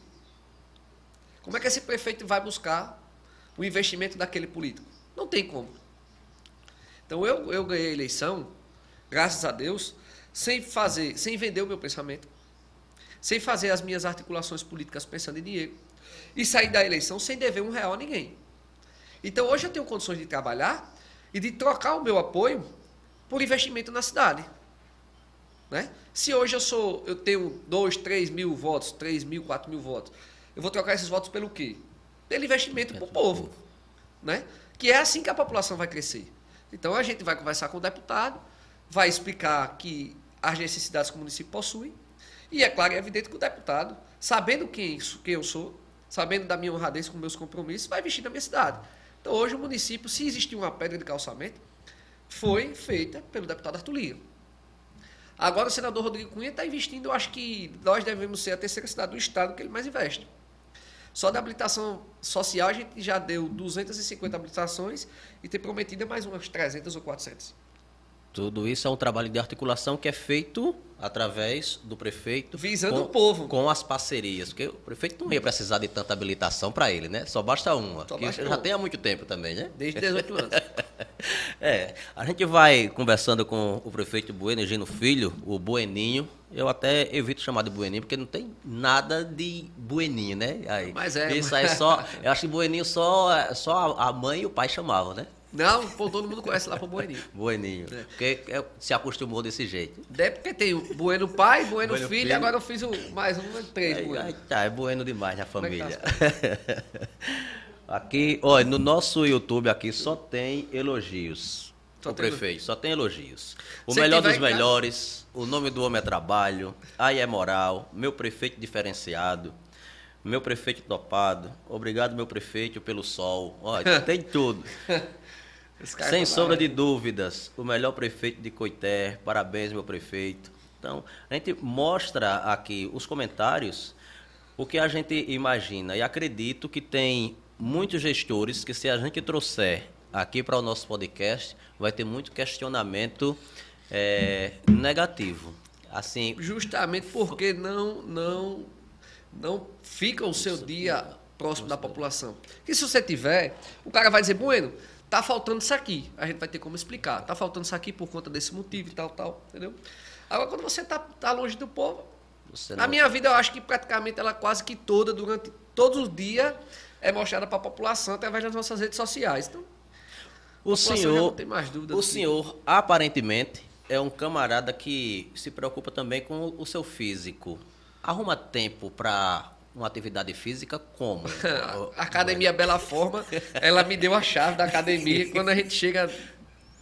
Speaker 2: como é que esse prefeito vai buscar o investimento daquele político? Não tem como. Então eu, eu ganhei a eleição, graças a Deus, sem fazer, sem vender o meu pensamento, sem fazer as minhas articulações políticas pensando em dinheiro e sair da eleição sem dever um real a ninguém. Então hoje eu tenho condições de trabalhar e de trocar o meu apoio por investimento na cidade. Né? Se hoje eu sou, eu tenho 2, 3 mil votos, 3 mil, 4 mil votos, eu vou trocar esses votos pelo quê? Pelo investimento para o povo. Né? Que é assim que a população vai crescer. Então a gente vai conversar com o deputado, vai explicar que as necessidades que o município possui, e é claro, é evidente que o deputado, sabendo quem, quem eu sou, sabendo da minha honradez com meus compromissos, vai investir na minha cidade. Então, hoje, o município, se existir uma pedra de calçamento, foi feita pelo deputado Arthur Lira. Agora, o senador Rodrigo Cunha está investindo, eu acho que nós devemos ser a terceira cidade do estado que ele mais investe. Só da habilitação social, a gente já deu 250 habilitações e tem prometido mais umas 300 ou 400.
Speaker 1: Tudo isso é um trabalho de articulação que é feito através do prefeito.
Speaker 2: Visando
Speaker 1: com,
Speaker 2: o povo.
Speaker 1: Com as parcerias. Porque o prefeito não ia precisar de tanta habilitação para ele, né? Só basta uma. Só basta já uma. tem há muito tempo também, né?
Speaker 2: Desde 18 anos. (laughs)
Speaker 1: é. A gente vai conversando com o prefeito Bueno, Gino Filho, o Bueninho. Eu até evito chamar de Bueninho, porque não tem nada de Bueninho, né? Aí,
Speaker 2: mas é.
Speaker 1: Isso aí só. (laughs) Eu acho que Bueninho só, só a mãe e o pai chamavam, né?
Speaker 2: Não, pô, todo mundo conhece lá pro Bueninho.
Speaker 1: Bueninho. É. Porque é, se acostumou desse jeito.
Speaker 2: É porque tem o Bueno pai, Bueno, bueno filho, filho, agora eu fiz o, mais um, três
Speaker 1: aí, Bueno. Aí, tá, é Bueno demais na família. Tá (laughs) aqui, olha, no nosso YouTube aqui só tem elogios. Só o tem prefeito, só tem elogios. O Você melhor dos melhores, o nome do homem é trabalho, aí é moral, meu prefeito diferenciado. Meu prefeito topado. Obrigado, meu prefeito, pelo sol. Olha, (laughs) tem tudo. Sem sombra de dúvidas, o melhor prefeito de Coité. Parabéns, meu prefeito. Então, a gente mostra aqui os comentários, o que a gente imagina. E acredito que tem muitos gestores que, se a gente trouxer aqui para o nosso podcast, vai ter muito questionamento é, negativo. Assim,
Speaker 2: Justamente porque não, não, não fica o seu dia próximo da população. Que se você tiver, o cara vai dizer, bueno, Tá faltando isso aqui. A gente vai ter como explicar. Tá faltando isso aqui por conta desse motivo e tal, tal, entendeu? Agora, quando você tá, tá longe do povo, não... a minha vida, eu acho que praticamente ela quase que toda, durante todos os dias, é mostrada para a população através das nossas redes sociais. Então,
Speaker 1: o senhor, tem mais dúvida o senhor, aparentemente, é um camarada que se preocupa também com o seu físico. Arruma tempo para uma atividade física como?
Speaker 2: a (laughs) academia Bela Forma, ela me deu a chave da academia. quando a gente chega,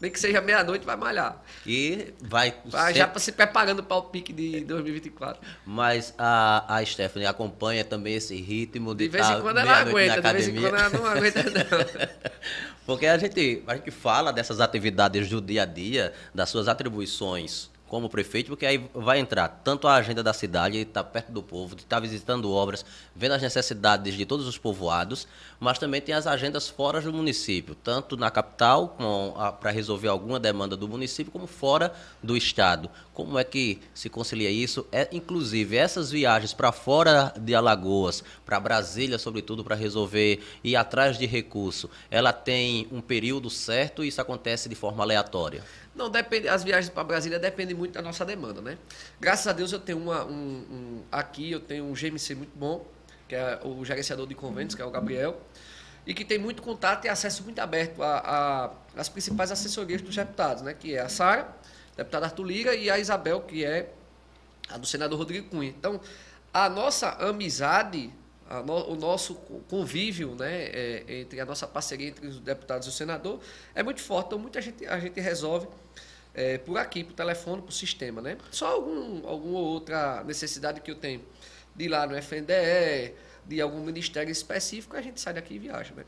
Speaker 2: nem que seja meia-noite, vai malhar.
Speaker 1: E vai.
Speaker 2: vai sempre... Já para se preparando para o pique de 2024.
Speaker 1: Mas a, a Stephanie acompanha também esse ritmo de.
Speaker 2: De vez em tá quando ela aguenta, de vez em quando ela não aguenta, não. (laughs)
Speaker 1: Porque a gente, a gente fala dessas atividades do dia a dia, das suas atribuições como prefeito, porque aí vai entrar tanto a agenda da cidade, estar tá perto do povo, de estar tá visitando obras, vendo as necessidades de todos os povoados, mas também tem as agendas fora do município, tanto na capital, para resolver alguma demanda do município, como fora do estado. Como é que se concilia isso? É, inclusive, essas viagens para fora de Alagoas, para Brasília, sobretudo, para resolver e atrás de recurso, ela tem um período certo e isso acontece de forma aleatória?
Speaker 2: Não, depende, as viagens para Brasília dependem muito da nossa demanda, né? Graças a Deus eu tenho uma, um, um, aqui eu tenho um GMC muito bom, que é o gerenciador de convênios, que é o Gabriel, e que tem muito contato e acesso muito aberto às principais assessorias dos deputados, né? Que é a Sara, deputada Arthur Lira, e a Isabel, que é a do senador Rodrigo Cunha. Então, a nossa amizade no, o nosso convívio né, é, entre a nossa parceria entre os deputados e o senador é muito forte, então muita gente, a gente resolve é, por aqui, por telefone, por sistema. Né? Só algum, alguma outra necessidade que eu tenho de ir lá no FNDE, de algum ministério específico, a gente sai daqui e viaja. Né?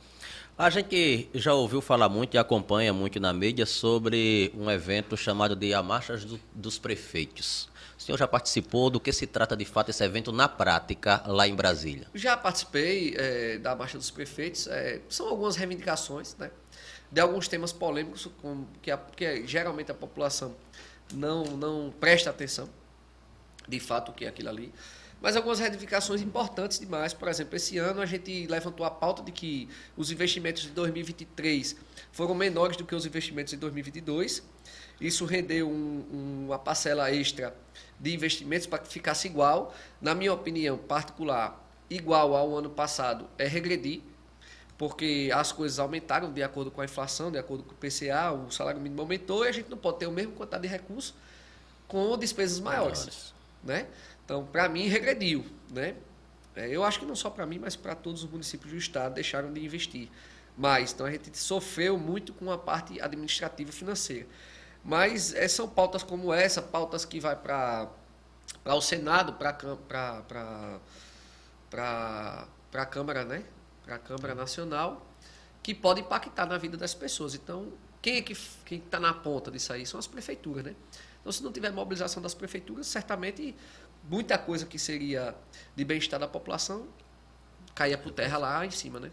Speaker 1: A gente já ouviu falar muito e acompanha muito na mídia sobre um evento chamado de A Marcha do, dos Prefeitos. O senhor já participou do que se trata de fato esse evento na prática lá em Brasília?
Speaker 2: Já participei é, da Marcha dos Prefeitos. É, são algumas reivindicações, né? De alguns temas polêmicos com, que, a, que geralmente a população não, não presta atenção, de fato, o que é aquilo ali. Mas algumas reivindicações importantes demais. Por exemplo, esse ano a gente levantou a pauta de que os investimentos de 2023 foram menores do que os investimentos de 2022. Isso rendeu um, uma parcela extra de investimentos para que ficasse igual. Na minha opinião particular, igual ao ano passado é regredir, porque as coisas aumentaram de acordo com a inflação, de acordo com o PCA, o salário mínimo aumentou e a gente não pode ter o mesmo quantidade de recursos com despesas maiores. maiores. Né? Então, para mim, regrediu. Né? É, eu acho que não só para mim, mas para todos os municípios do estado deixaram de investir. Mas, então a gente sofreu muito com a parte administrativa financeira. Mas é, são pautas como essa, pautas que vai para o Senado, para a Câmara, né? Para a Câmara Nacional, que pode impactar na vida das pessoas. Então, quem é que quem está na ponta disso aí são as prefeituras, né? Então, se não tiver mobilização das prefeituras, certamente muita coisa que seria de bem-estar da população caía por terra lá em cima, né?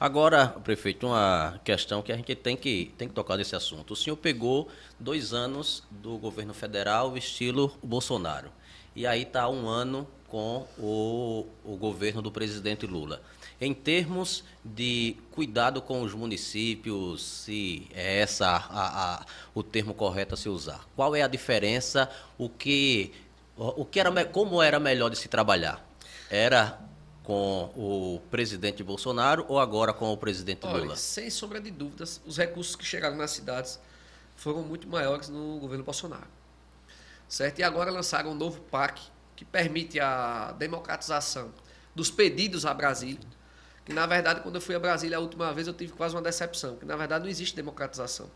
Speaker 1: Agora, prefeito, uma questão que a gente tem que, tem que tocar nesse assunto. O senhor pegou dois anos do governo federal estilo Bolsonaro. E aí está um ano com o, o governo do presidente Lula. Em termos de cuidado com os municípios, se é essa a, a, o termo correto a se usar, qual é a diferença? O que, o que era, como era melhor de se trabalhar? Era com o presidente Bolsonaro ou agora com o presidente Olha, Lula?
Speaker 2: Sem sombra de dúvidas, os recursos que chegaram nas cidades foram muito maiores no governo Bolsonaro. Certo? E agora lançaram um novo PAC que permite a democratização dos pedidos a Brasília. Que na verdade, quando eu fui a Brasília a última vez, eu tive quase uma decepção, que na verdade não existe democratização.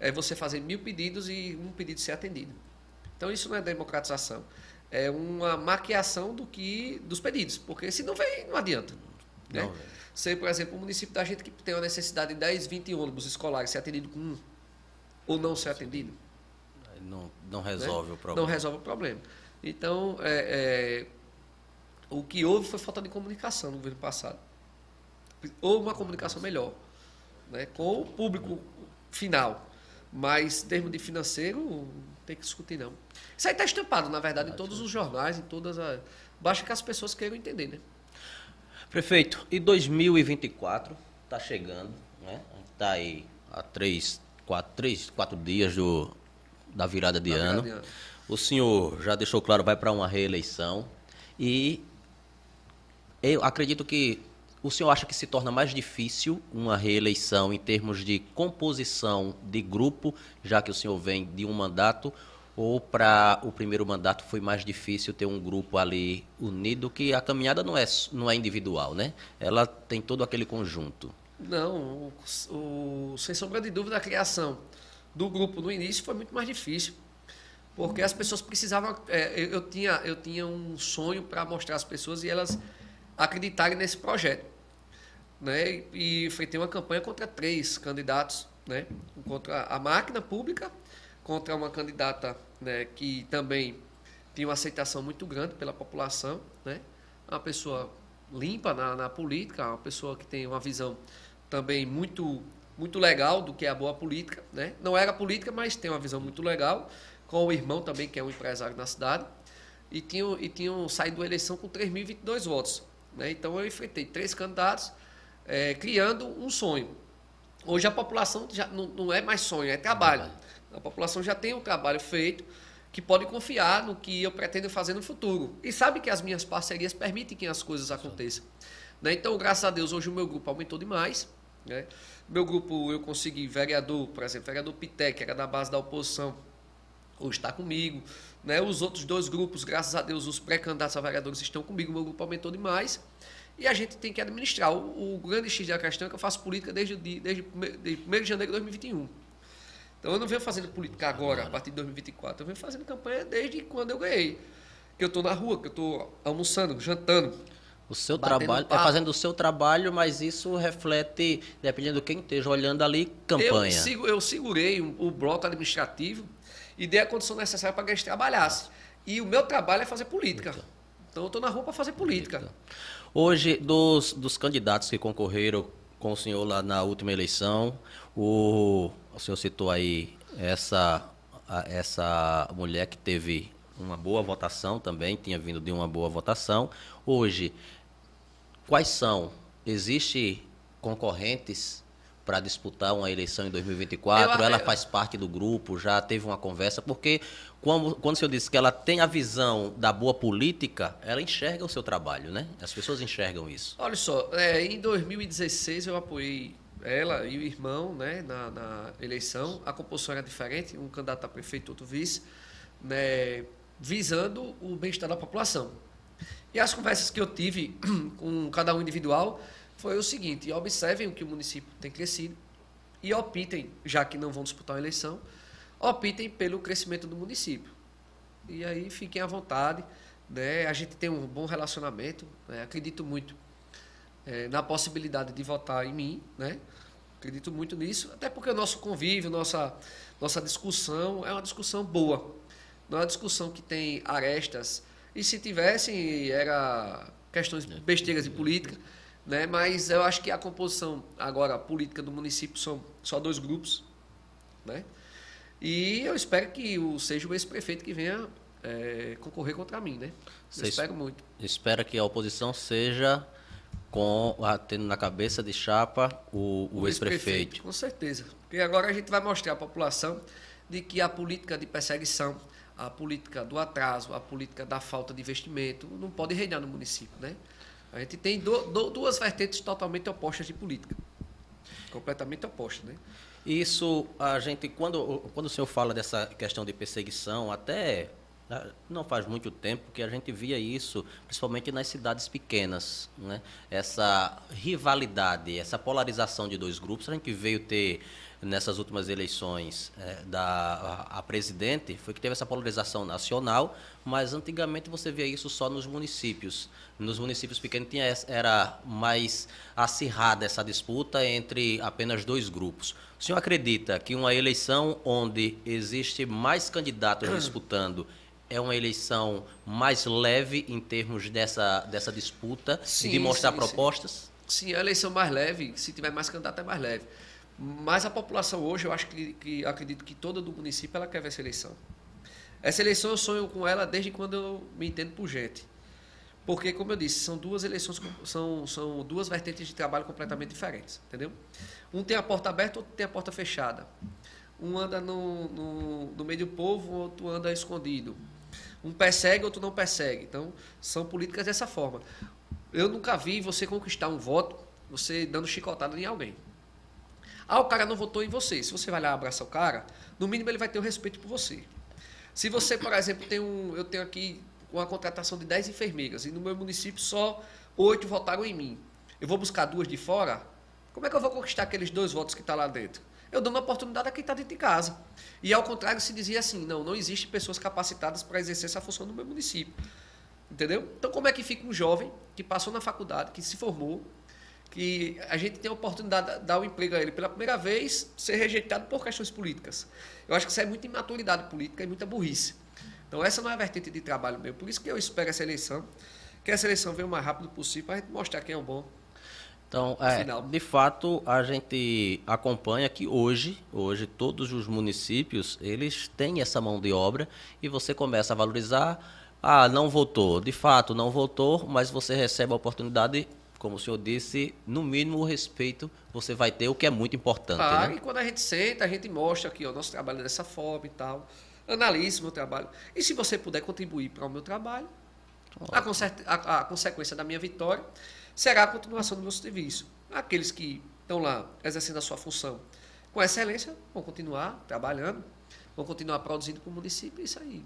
Speaker 2: É você fazer mil pedidos e um pedido ser atendido. Então isso não é democratização é uma maquiação do que dos pedidos, porque se não vem, não adianta. Né? Não, Sei, por exemplo, o município da gente que tem uma necessidade de 10, 20 ônibus escolares ser atendido com um, ou não ser atendido.
Speaker 1: Não, não resolve
Speaker 2: né?
Speaker 1: o problema.
Speaker 2: Não resolve o problema. Então, é, é, o que houve foi falta de comunicação no governo passado. Ou uma comunicação melhor, né, com o público final. Mas, em termos de financeiro, não tem que discutir, não. Isso aí está estampado, na verdade, em todos os jornais, em todas as. Basta que as pessoas queiram entender, né?
Speaker 1: Prefeito, e 2024 está chegando, né? Está aí há três, quatro, três, quatro dias do, da virada de, da ano. Virada de ano. O senhor já deixou claro, vai para uma reeleição. E eu acredito que o senhor acha que se torna mais difícil uma reeleição em termos de composição de grupo, já que o senhor vem de um mandato, ou para o primeiro mandato foi mais difícil ter um grupo ali unido, que a caminhada não é, não é individual, né? Ela tem todo aquele conjunto.
Speaker 2: Não, o, o, sem sombra de dúvida, a criação do grupo no início foi muito mais difícil, porque as pessoas precisavam. É, eu, tinha, eu tinha um sonho para mostrar às pessoas e elas acreditarem nesse projeto. Né? E enfrentei uma campanha contra três candidatos, né? contra a máquina pública contra uma candidata né, que também tinha uma aceitação muito grande pela população, né? Uma pessoa limpa na, na política, uma pessoa que tem uma visão também muito muito legal do que é a boa política, né? Não era política, mas tem uma visão muito legal, com o irmão também, que é um empresário na cidade, e tinham, e tinham saído da eleição com 3.022 votos. Né? Então eu enfrentei três candidatos, é, criando um sonho. Hoje a população já não, não é mais sonho, é trabalho. A população já tem um trabalho feito, que pode confiar no que eu pretendo fazer no futuro. E sabe que as minhas parcerias permitem que as coisas aconteçam. Né? Então, graças a Deus, hoje o meu grupo aumentou demais. Né? Meu grupo, eu consegui vereador, por exemplo, vereador Pité, que era da base da oposição, hoje está comigo. Né? Os outros dois grupos, graças a Deus, os pré-candidatos a vereadores estão comigo, meu grupo aumentou demais. E a gente tem que administrar. O, o grande X da questão é que eu faço política desde, desde, desde 1 de janeiro de 2021. Então eu não venho fazendo política agora, a partir de 2024. Eu venho fazendo campanha desde quando eu ganhei. Que eu estou na rua, que eu estou almoçando, jantando.
Speaker 1: O seu trabalho é fazendo o seu trabalho, mas isso reflete, dependendo de quem esteja olhando ali, campanha.
Speaker 2: Eu, sigo, eu segurei o bloco administrativo e dei a condição necessária para que a gente trabalhasse. E o meu trabalho é fazer política. Então eu estou na rua para fazer política.
Speaker 1: Hoje, dos, dos candidatos que concorreram com o senhor lá na última eleição, o, o senhor citou aí essa, essa mulher que teve uma boa votação também, tinha vindo de uma boa votação. Hoje, quais são? Existem concorrentes para disputar uma eleição em 2024? Eu, ela faz parte do grupo, já teve uma conversa, porque quando, quando o senhor disse que ela tem a visão da boa política, ela enxerga o seu trabalho, né? As pessoas enxergam isso.
Speaker 2: Olha só, é, em 2016 eu apoiei ela e o irmão né, na, na, eleição. A composição era diferente, um candidato a prefeito, outro vice, né, visando o bem-estar da população. E as conversas que eu tive (clears throat) com cada um individual foi o seguinte: observem o que o município tem crescido e optem, já que não vão disputar uma eleição, optem pelo crescimento do município. E aí fiquem à vontade. Né? A gente tem um bom relacionamento, né? acredito muito é, na possibilidade de votar em mim, né? acredito muito nisso, até porque o nosso convívio, nossa, nossa discussão é uma discussão boa, não é uma discussão que tem arestas, e se tivessem, era questões besteiras de política, né? Mas eu acho que a composição agora política do município são só dois grupos, né? E eu espero que o, seja o ex-prefeito que venha é, concorrer contra mim, né? Eu espero muito.
Speaker 1: Espera que a oposição seja com tendo na cabeça de chapa o, o, o ex-prefeito. Ex
Speaker 2: com certeza. Porque agora a gente vai mostrar à população de que a política de perseguição, a política do atraso, a política da falta de investimento não pode reinar no município, né? A gente tem do, do, duas vertentes totalmente opostas de política. Completamente opostas, né?
Speaker 1: Isso, a gente, quando, quando o senhor fala dessa questão de perseguição, até né, não faz muito tempo que a gente via isso, principalmente nas cidades pequenas. Né? Essa rivalidade, essa polarização de dois grupos, a gente veio ter nessas últimas eleições é, da a, a, presidente foi que teve essa polarização nacional, mas antigamente você via isso só nos municípios. Nos municípios pequenos tinha, era mais acirrada essa disputa entre apenas dois grupos. O senhor acredita que uma eleição onde existe mais candidatos (clears throat) disputando é uma eleição mais leve em termos dessa, dessa disputa, sim, de mostrar sim, propostas?
Speaker 2: Sim. sim, a eleição mais leve, se tiver mais candidato, é mais leve. Mas a população hoje, eu acho que, que acredito que toda do município ela quer ver essa eleição. Essa eleição eu sonho com ela desde quando eu me entendo por gente. Porque, como eu disse, são duas eleições, são, são duas vertentes de trabalho completamente diferentes, entendeu? Um tem a porta aberta, outro tem a porta fechada. Um anda no, no, no meio do povo, outro anda escondido. Um persegue, outro não persegue. Então, são políticas dessa forma. Eu nunca vi você conquistar um voto você dando chicotada em alguém. Ah, o cara não votou em você. Se você vai lá abraçar o cara, no mínimo ele vai ter o respeito por você. Se você, por exemplo, tem um. Eu tenho aqui uma contratação de 10 enfermeiras e no meu município só 8 votaram em mim. Eu vou buscar duas de fora? Como é que eu vou conquistar aqueles dois votos que estão tá lá dentro? Eu dou uma oportunidade a quem está dentro de casa. E ao contrário, se dizia assim: não, não existe pessoas capacitadas para exercer essa função no meu município. Entendeu? Então, como é que fica um jovem que passou na faculdade, que se formou, que a gente tem a oportunidade de dar o um emprego a ele pela primeira vez, ser rejeitado por questões políticas. Eu acho que isso é muita imaturidade política e muita burrice. Então, essa não é a vertente de trabalho meu. Por isso que eu espero essa eleição, que essa eleição venha o mais rápido possível para a gente mostrar quem é o bom.
Speaker 1: Então, é, de fato, a gente acompanha que hoje, hoje todos os municípios, eles têm essa mão de obra e você começa a valorizar. Ah, não votou. De fato, não votou, mas você recebe a oportunidade como o senhor disse, no mínimo o respeito você vai ter, o que é muito importante. Ah,
Speaker 2: né? e quando a gente senta, a gente mostra aqui, o nosso trabalho é dessa forma e tal. Analise o meu trabalho. E se você puder contribuir para o meu trabalho, a, a, a, consequência da minha vitória será a continuação do meu serviço. Aqueles que estão lá exercendo a sua função com excelência vão continuar trabalhando, vão continuar produzindo para o município, isso aí.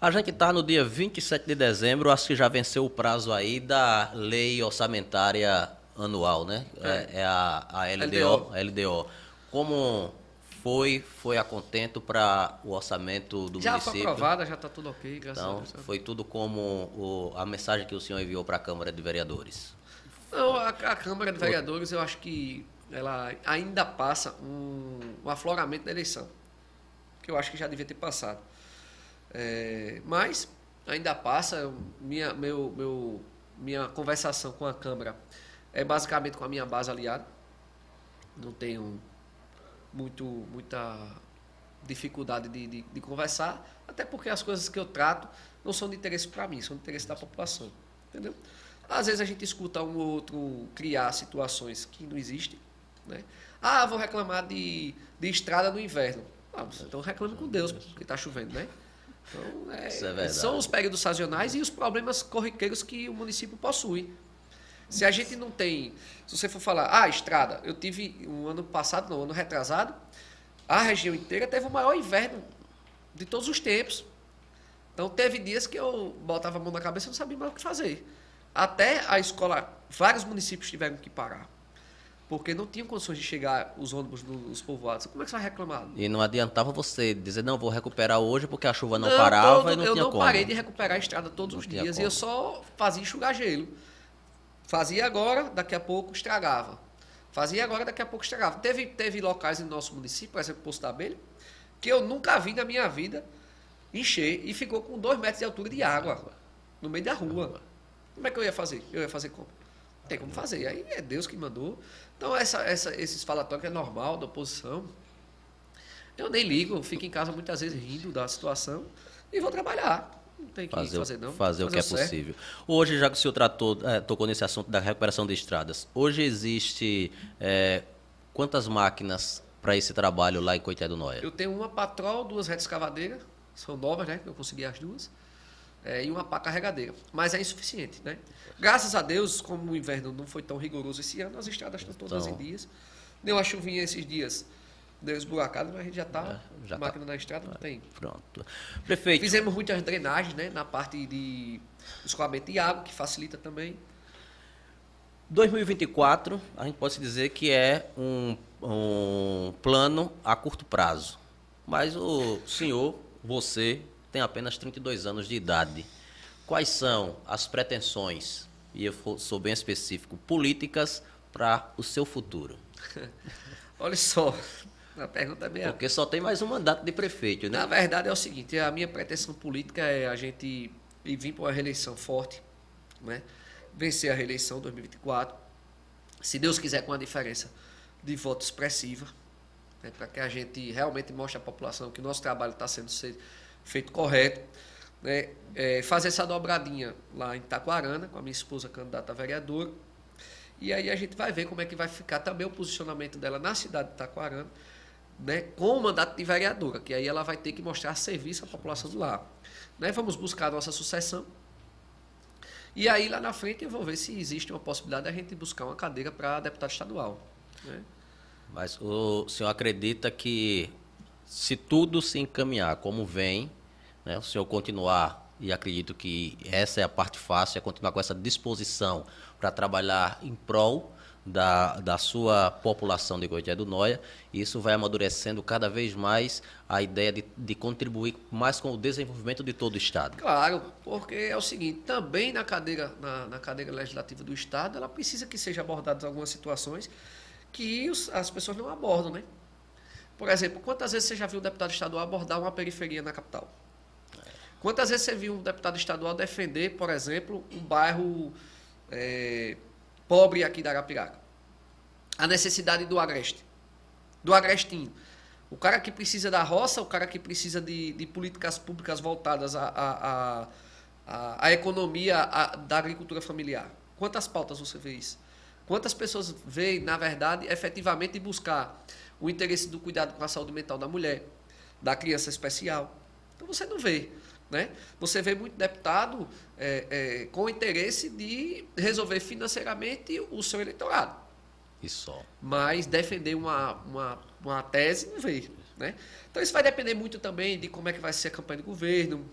Speaker 1: A gente está no dia 27 de dezembro, acho que já venceu o prazo aí da lei orçamentária anual, né? É, é, é a, a LDO, LDO. LDO. Como foi, foi a contento para o orçamento do
Speaker 2: já
Speaker 1: município?
Speaker 2: Já foi aprovada, já está tudo ok,
Speaker 1: graças então, a Deus. Foi tudo como o, a mensagem que o senhor enviou para a Câmara de Vereadores?
Speaker 2: Não, a, a Câmara de Vereadores, eu acho que ela ainda passa um, um afloramento da eleição, que eu acho que já devia ter passado. É, mas ainda passa, minha, meu, meu, minha conversação com a Câmara é basicamente com a minha base aliada. Não tenho muito, muita dificuldade de, de, de conversar, até porque as coisas que eu trato não são de interesse para mim, são de interesse da população. Entendeu? Às vezes a gente escuta um ou outro criar situações que não existem. Né? Ah, vou reclamar de, de estrada no inverno. Ah, então reclame com Deus, porque está chovendo, né? Então, é, é são os períodos sazonais e os problemas corriqueiros que o município possui. Se a gente não tem, se você for falar, ah, estrada, eu tive um ano passado, não, um ano retrasado, a região inteira teve o maior inverno de todos os tempos. Então teve dias que eu botava a mão na cabeça e não sabia mais o que fazer. Até a escola, vários municípios tiveram que parar porque não tinham condições de chegar os ônibus nos povoados. Como é que você vai reclamar?
Speaker 1: E não adiantava você dizer, não, vou recuperar hoje porque a chuva não, não parava todo, e não
Speaker 2: eu
Speaker 1: tinha
Speaker 2: não parei de recuperar a estrada todos não os dias como. e eu só fazia enxugar gelo. Fazia agora, daqui a pouco estragava. Fazia agora, daqui a pouco estragava. Teve, teve locais no nosso município, por exemplo, Poço da Abelha, que eu nunca vi na minha vida encher e ficou com dois metros de altura de água no meio da rua. Como é que eu ia fazer? Eu ia fazer como? tem como fazer. Aí é Deus que mandou. Então, essa, essa, esses falatórios é normal da oposição. Eu nem ligo, fico em casa muitas vezes rindo da situação e vou trabalhar. Não tem que
Speaker 1: fazer,
Speaker 2: fazer não.
Speaker 1: Fazer, fazer o que é certo. possível. Hoje, já que o senhor tratou, é, tocou nesse assunto da recuperação de estradas, hoje existe é, quantas máquinas para esse trabalho lá em Coité do Noé?
Speaker 2: Eu tenho uma patrol, duas redes escavadeiras, são novas, né? Eu consegui as duas é, e uma pá carregadeira. Mas é insuficiente, né? Graças a Deus, como o inverno não foi tão rigoroso esse ano, as estradas estão todas então, em dias. Deu uma chuvinha esses dias, deu esburacado, mas a gente já está, é, tá. máquina tá. na estrada não tem.
Speaker 1: Pronto. Prefeito.
Speaker 2: Fizemos muitas drenagens, né? Na parte de escoamento de água, que facilita também.
Speaker 1: 2024, a gente pode dizer que é um, um plano a curto prazo. Mas o senhor, você, tem apenas 32 anos de idade. Quais são as pretensões, e eu sou bem específico, políticas para o seu futuro? (laughs)
Speaker 2: Olha só, a pergunta é minha.
Speaker 1: Porque só tem mais um mandato de prefeito, né?
Speaker 2: Na verdade é o seguinte, a minha pretensão política é a gente vir para uma reeleição forte, né? vencer a reeleição 2024, se Deus quiser com a diferença de voto expressiva, né? para que a gente realmente mostre à população que o nosso trabalho está sendo feito correto. Né? É, fazer essa dobradinha lá em Taquarana, com a minha esposa candidata a vereadora. E aí a gente vai ver como é que vai ficar também o posicionamento dela na cidade de Taquarana, né, com o mandato de vereadora, que aí ela vai ter que mostrar serviço à população do lar. Né, vamos buscar a nossa sucessão. E aí lá na frente eu vou ver se existe uma possibilidade de a gente buscar uma cadeira para deputado estadual. Né?
Speaker 1: Mas o senhor acredita que se tudo se encaminhar como vem, né, o senhor continuar, e acredito que essa é a parte fácil, é continuar com essa disposição para trabalhar em prol da, da sua população de Coité do Noia, isso vai amadurecendo cada vez mais a ideia de, de contribuir mais com o desenvolvimento de todo o Estado.
Speaker 2: Claro, porque é o seguinte, também na cadeira, na, na cadeira legislativa do Estado, ela precisa que sejam abordadas algumas situações que os, as pessoas não abordam, né? Por exemplo, quantas vezes você já viu um deputado estadual abordar uma periferia na capital? Quantas vezes você viu um deputado estadual defender, por exemplo, um bairro é, pobre aqui da Arapiraca? A necessidade do agreste, do agrestinho. O cara que precisa da roça, o cara que precisa de, de políticas públicas voltadas à, à, à, à economia à, da agricultura familiar. Quantas pautas você vê isso? Quantas pessoas veem, na verdade, efetivamente buscar o interesse do cuidado com a saúde mental da mulher, da criança especial? Então você não vê. Né? Você vê muito deputado é, é, com interesse de resolver financeiramente o seu eleitorado.
Speaker 1: Isso.
Speaker 2: Mas defender uma, uma, uma tese não vê. Né? Então isso vai depender muito também de como é que vai ser a campanha do governo,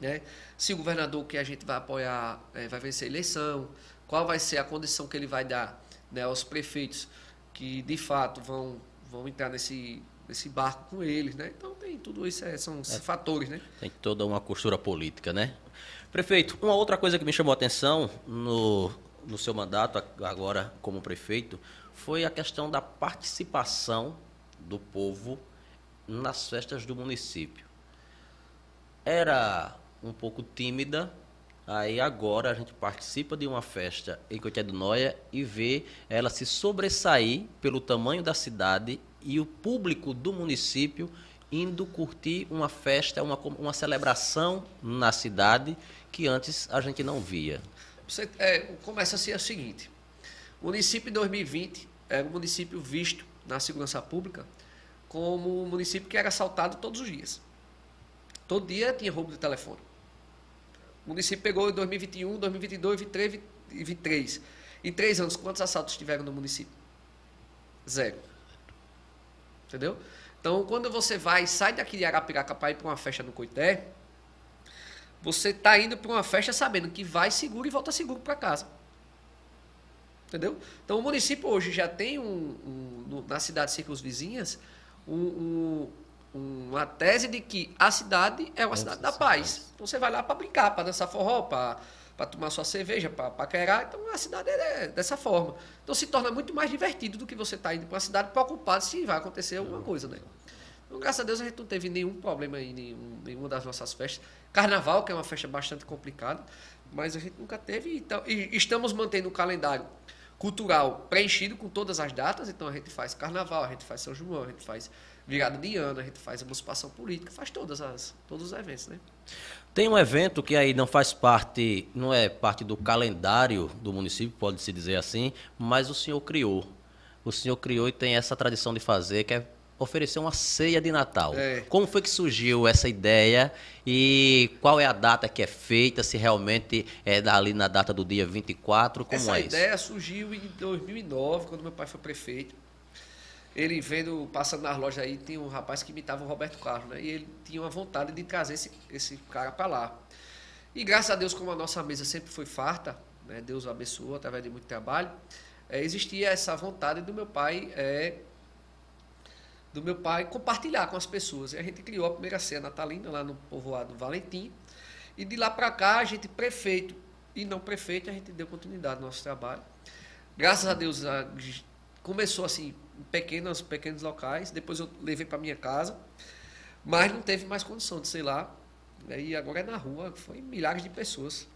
Speaker 2: né? se o governador que a gente vai apoiar é, vai vencer a eleição, qual vai ser a condição que ele vai dar né, aos prefeitos que de fato vão, vão entrar nesse, nesse barco com eles, né? Então tem tudo isso, é, são é, fatores, né?
Speaker 1: Tem toda uma costura política, né? Prefeito, uma outra coisa que me chamou a atenção no, no seu mandato agora como prefeito foi a questão da participação do povo nas festas do município. Era um pouco tímida Aí agora a gente participa de uma festa em Coité do Noia e vê ela se sobressair pelo tamanho da cidade e o público do município indo curtir uma festa, uma, uma celebração na cidade que antes a gente não via.
Speaker 2: Você, é, começa a ser o seguinte: o município em 2020 era um município visto na segurança pública como um município que era assaltado todos os dias. Todo dia tinha roubo de telefone. O município pegou em 2021, 2022, 2023 e 2023. Em três anos, quantos assaltos tiveram no município? Zero. Entendeu? Então, quando você vai, sai daqui de Arapiraca para ir para uma festa no Coité, você está indo para uma festa sabendo que vai seguro e volta seguro para casa. Entendeu? Então, o município hoje já tem um, um na cidade circunvizinhas um, um, uma tese de que a cidade é uma cidade da paz. Então você vai lá para brincar, para dançar forró, para tomar sua cerveja, para paquerar. Então a cidade é dessa forma. Então se torna muito mais divertido do que você estar tá indo para uma cidade preocupado se vai acontecer alguma coisa, né? Então, graças a Deus a gente não teve nenhum problema em nenhum, nenhuma das nossas festas. Carnaval, que é uma festa bastante complicada, mas a gente nunca teve. Então, e estamos mantendo o calendário cultural preenchido com todas as datas. Então a gente faz carnaval, a gente faz São João, a gente faz virada de ano, a gente faz emancipação política, faz todas as, todos os eventos, né?
Speaker 1: Tem um evento que aí não faz parte, não é parte do calendário do município, pode-se dizer assim, mas o senhor criou. O senhor criou e tem essa tradição de fazer, que é oferecer uma ceia de Natal. É. Como foi que surgiu essa ideia e qual é a data que é feita, se realmente é ali na data do dia 24, como
Speaker 2: essa
Speaker 1: é
Speaker 2: isso? Essa ideia surgiu em 2009, quando meu pai foi prefeito ele vendo, passando nas lojas aí, tinha um rapaz que imitava o Roberto Carlos, né? E ele tinha uma vontade de trazer esse, esse cara para lá. E graças a Deus, como a nossa mesa sempre foi farta, né? Deus abençoou através de muito trabalho, é, existia essa vontade do meu pai é, do meu pai compartilhar com as pessoas. E a gente criou a primeira ceia natalina lá no povoado Valentim. E de lá para cá, a gente, prefeito e não prefeito, a gente deu continuidade ao nosso trabalho. Graças a Deus, a, começou assim, pequenos, pequenos locais. Depois eu levei para minha casa. Mas não teve mais condição de sei lá. E agora é na rua, foi milhares de pessoas.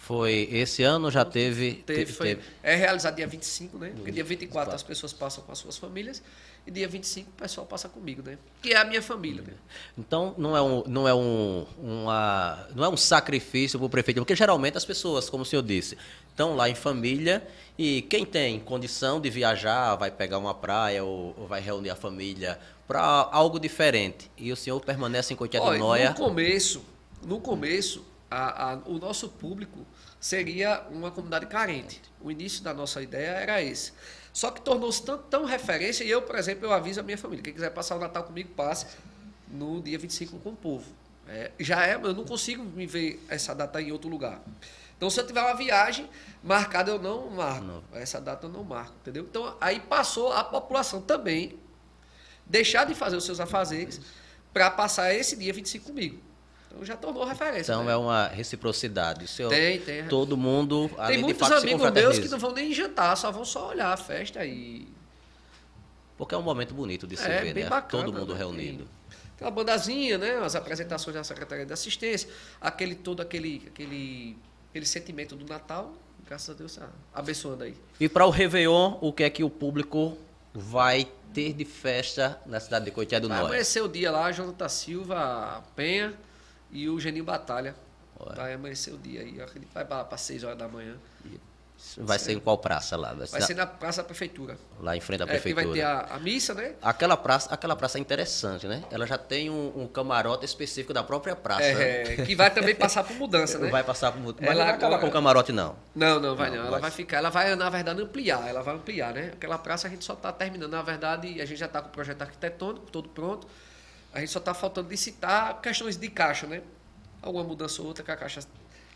Speaker 1: Foi esse ano já teve.
Speaker 2: Teve, teve, foi, teve. É realizado dia 25, né? Porque dia 24 as pessoas passam com as suas famílias e dia 25 o pessoal passa comigo, né? Que é a minha família, né?
Speaker 1: Então não é um, não é um, uma, não é um sacrifício para o prefeito, porque geralmente as pessoas, como o senhor disse, estão lá em família e quem tem condição de viajar vai pegar uma praia ou, ou vai reunir a família para algo diferente. E o senhor permanece em Cotia do Noia.
Speaker 2: No começo, no começo, a, a, o nosso público seria uma comunidade carente. O início da nossa ideia era esse. Só que tornou-se tão, tão referência, e eu, por exemplo, eu aviso a minha família, quem quiser passar o Natal comigo, passe no dia 25 com o povo. É, já é, eu não consigo me ver essa data em outro lugar. Então, se eu tiver uma viagem marcada, eu não marco. Não. Essa data eu não marco, entendeu? Então, aí passou a população também deixar de fazer os seus afazeres para passar esse dia 25 comigo. Então já tornou referência.
Speaker 1: Então
Speaker 2: né?
Speaker 1: é uma reciprocidade. O senhor,
Speaker 2: tem, tem.
Speaker 1: Todo mundo,
Speaker 2: tem muitos
Speaker 1: de fato,
Speaker 2: amigos meus que não vão nem jantar, só vão só olhar a festa e.
Speaker 1: Porque é um momento bonito de se
Speaker 2: é,
Speaker 1: ver, né?
Speaker 2: Bacana,
Speaker 1: todo mundo
Speaker 2: né?
Speaker 1: reunido.
Speaker 2: Uma bandazinha, né? As apresentações da Secretaria de Assistência, aquele todo aquele, aquele, aquele sentimento do Natal, graças a Deus, tá abençoando aí.
Speaker 1: E para o Réveillon, o que é que o público vai ter de festa na cidade de Coité do Norte?
Speaker 2: Vai amanhecer o dia lá, Jonathan Silva, Penha e o Geninho Batalha. Ué. Vai amanhecer o dia aí. Ele vai para 6 horas da manhã.
Speaker 1: Vai ser em qual praça lá?
Speaker 2: Vai, vai ser na Praça da Prefeitura.
Speaker 1: Lá em frente à Prefeitura.
Speaker 2: É, vai ter a, a, missa, né?
Speaker 1: Aquela praça, aquela praça é interessante, né? Ela já tem um, um camarote específico da própria praça. É,
Speaker 2: né? que vai também passar por mudança, né?
Speaker 1: Vai passar por mudança. Mas ela não vai acabar com o camarote, não.
Speaker 2: Não, não vai não. não. Ela vai... vai ficar, ela vai, na verdade, ampliar. Ela vai ampliar, né? Aquela praça a gente só está terminando. Na verdade, a gente já está com o projeto arquitetônico todo pronto. A gente só está faltando licitar questões de caixa, né? Alguma mudança ou outra, que a caixa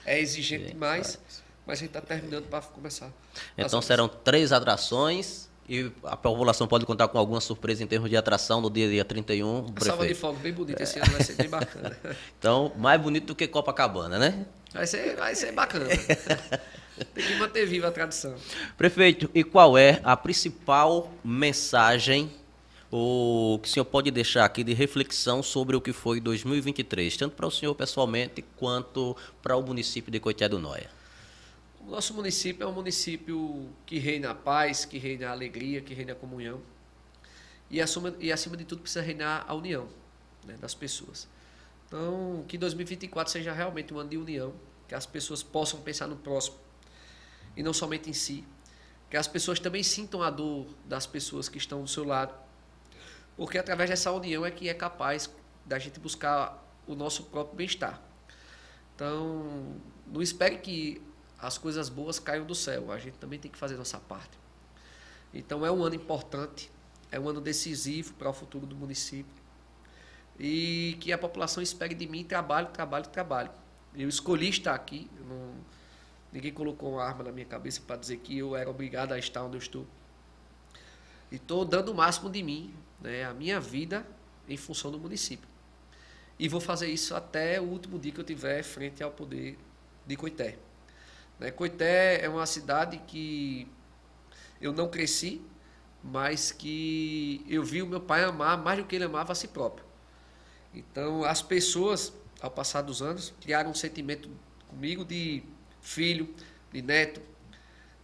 Speaker 2: é exigente Sim, demais. Claro. Mas a gente está terminando para começar.
Speaker 1: Então serão três atrações e a população pode contar com alguma surpresa em termos de atração no dia, dia 31.
Speaker 2: A salva de fogo bem bonita esse ano, vai ser bem bacana. (laughs)
Speaker 1: então, mais bonito do que Copacabana, né?
Speaker 2: Vai ser, vai ser bacana. (laughs) Tem que manter viva a tradição.
Speaker 1: Prefeito, e qual é a principal mensagem o que o senhor pode deixar aqui de reflexão sobre o que foi 2023, tanto para o senhor pessoalmente quanto para o município de Coité do Noia?
Speaker 2: O nosso município é um município que reina a paz, que reina a alegria, que reina a comunhão. E acima, e acima de tudo precisa reinar a união né, das pessoas. Então, que 2024 seja realmente um ano de união, que as pessoas possam pensar no próximo e não somente em si. Que as pessoas também sintam a dor das pessoas que estão do seu lado. Porque através dessa união é que é capaz da gente buscar o nosso próprio bem-estar. Então, não espere que as coisas boas caiam do céu. A gente também tem que fazer nossa parte. Então é um ano importante, é um ano decisivo para o futuro do município. E que a população espere de mim trabalho, trabalho, trabalho. Eu escolhi estar aqui. Não, ninguém colocou uma arma na minha cabeça para dizer que eu era obrigado a estar onde eu estou. E estou dando o máximo de mim, né, a minha vida, em função do município. E vou fazer isso até o último dia que eu tiver frente ao poder de Coité. Né? Coité é uma cidade que eu não cresci, mas que eu vi o meu pai amar mais do que ele amava a si próprio. Então, as pessoas, ao passar dos anos, criaram um sentimento comigo de filho, de neto,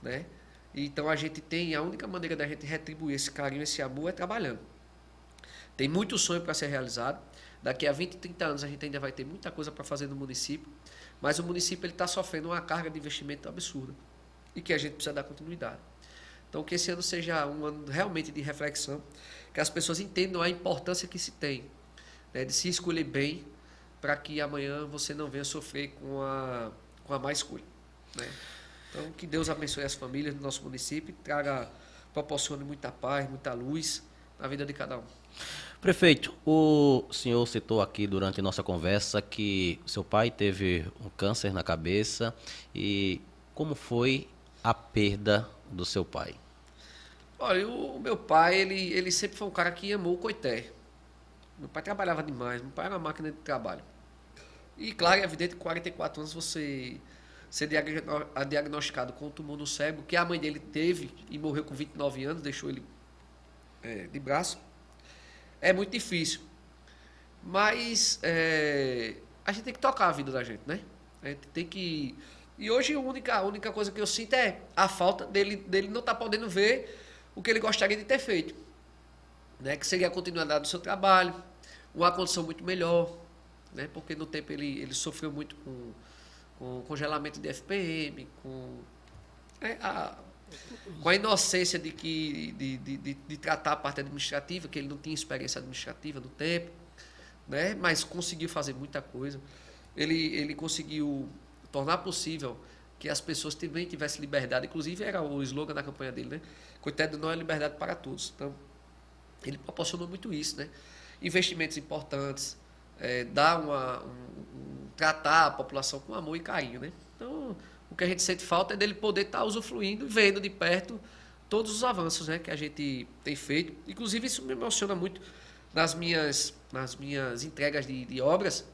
Speaker 2: né? Então, a gente tem, a única maneira da gente retribuir esse carinho, esse amor é trabalhando. Tem muito sonho para ser realizado. Daqui a 20, 30 anos a gente ainda vai ter muita coisa para fazer no município. Mas o município está sofrendo uma carga de investimento absurda e que a gente precisa dar continuidade. Então, que esse ano seja um ano realmente de reflexão, que as pessoas entendam a importância que se tem né, de se escolher bem para que amanhã você não venha sofrer com a, com a má escolha. Né? Então, que Deus abençoe as famílias do nosso município traga, proporcione muita paz, muita luz na vida de cada um.
Speaker 1: Prefeito, o senhor citou aqui durante nossa conversa que seu pai teve um câncer na cabeça e como foi a perda do seu pai?
Speaker 2: Olha, o meu pai, ele, ele sempre foi um cara que amou o coité. Meu pai trabalhava demais, meu pai era uma máquina de trabalho. E claro, é evidente que com 44 anos você ser diagnosticado com um tumor no cérebro, que a mãe dele teve e morreu com 29 anos, deixou ele é, de braço é muito difícil. Mas é, a gente tem que tocar a vida da gente, né? A gente tem que. E hoje a única, a única coisa que eu sinto é a falta dele, dele não estar tá podendo ver o que ele gostaria de ter feito. Né? Que seria a continuidade do seu trabalho, uma condição muito melhor, né? porque no tempo ele, ele sofreu muito com, com congelamento de FPM, com é, a, com a inocência de que de, de, de, de, tratar a parte administrativa, que ele não tinha experiência administrativa no tempo, né? mas conseguiu fazer muita coisa. Ele, ele conseguiu tornar possível que as pessoas também tivessem liberdade, inclusive era o slogan da campanha dele, né? Coitado não é liberdade para todos. Então, ele proporcionou muito isso, né? Investimentos importantes, é, dar uma, um, um, tratar a população com amor e carinho, né? Que a gente sente falta é dele poder estar tá usufruindo, vendo de perto todos os avanços né, que a gente tem feito. Inclusive, isso me emociona muito nas minhas, nas minhas entregas de, de obras,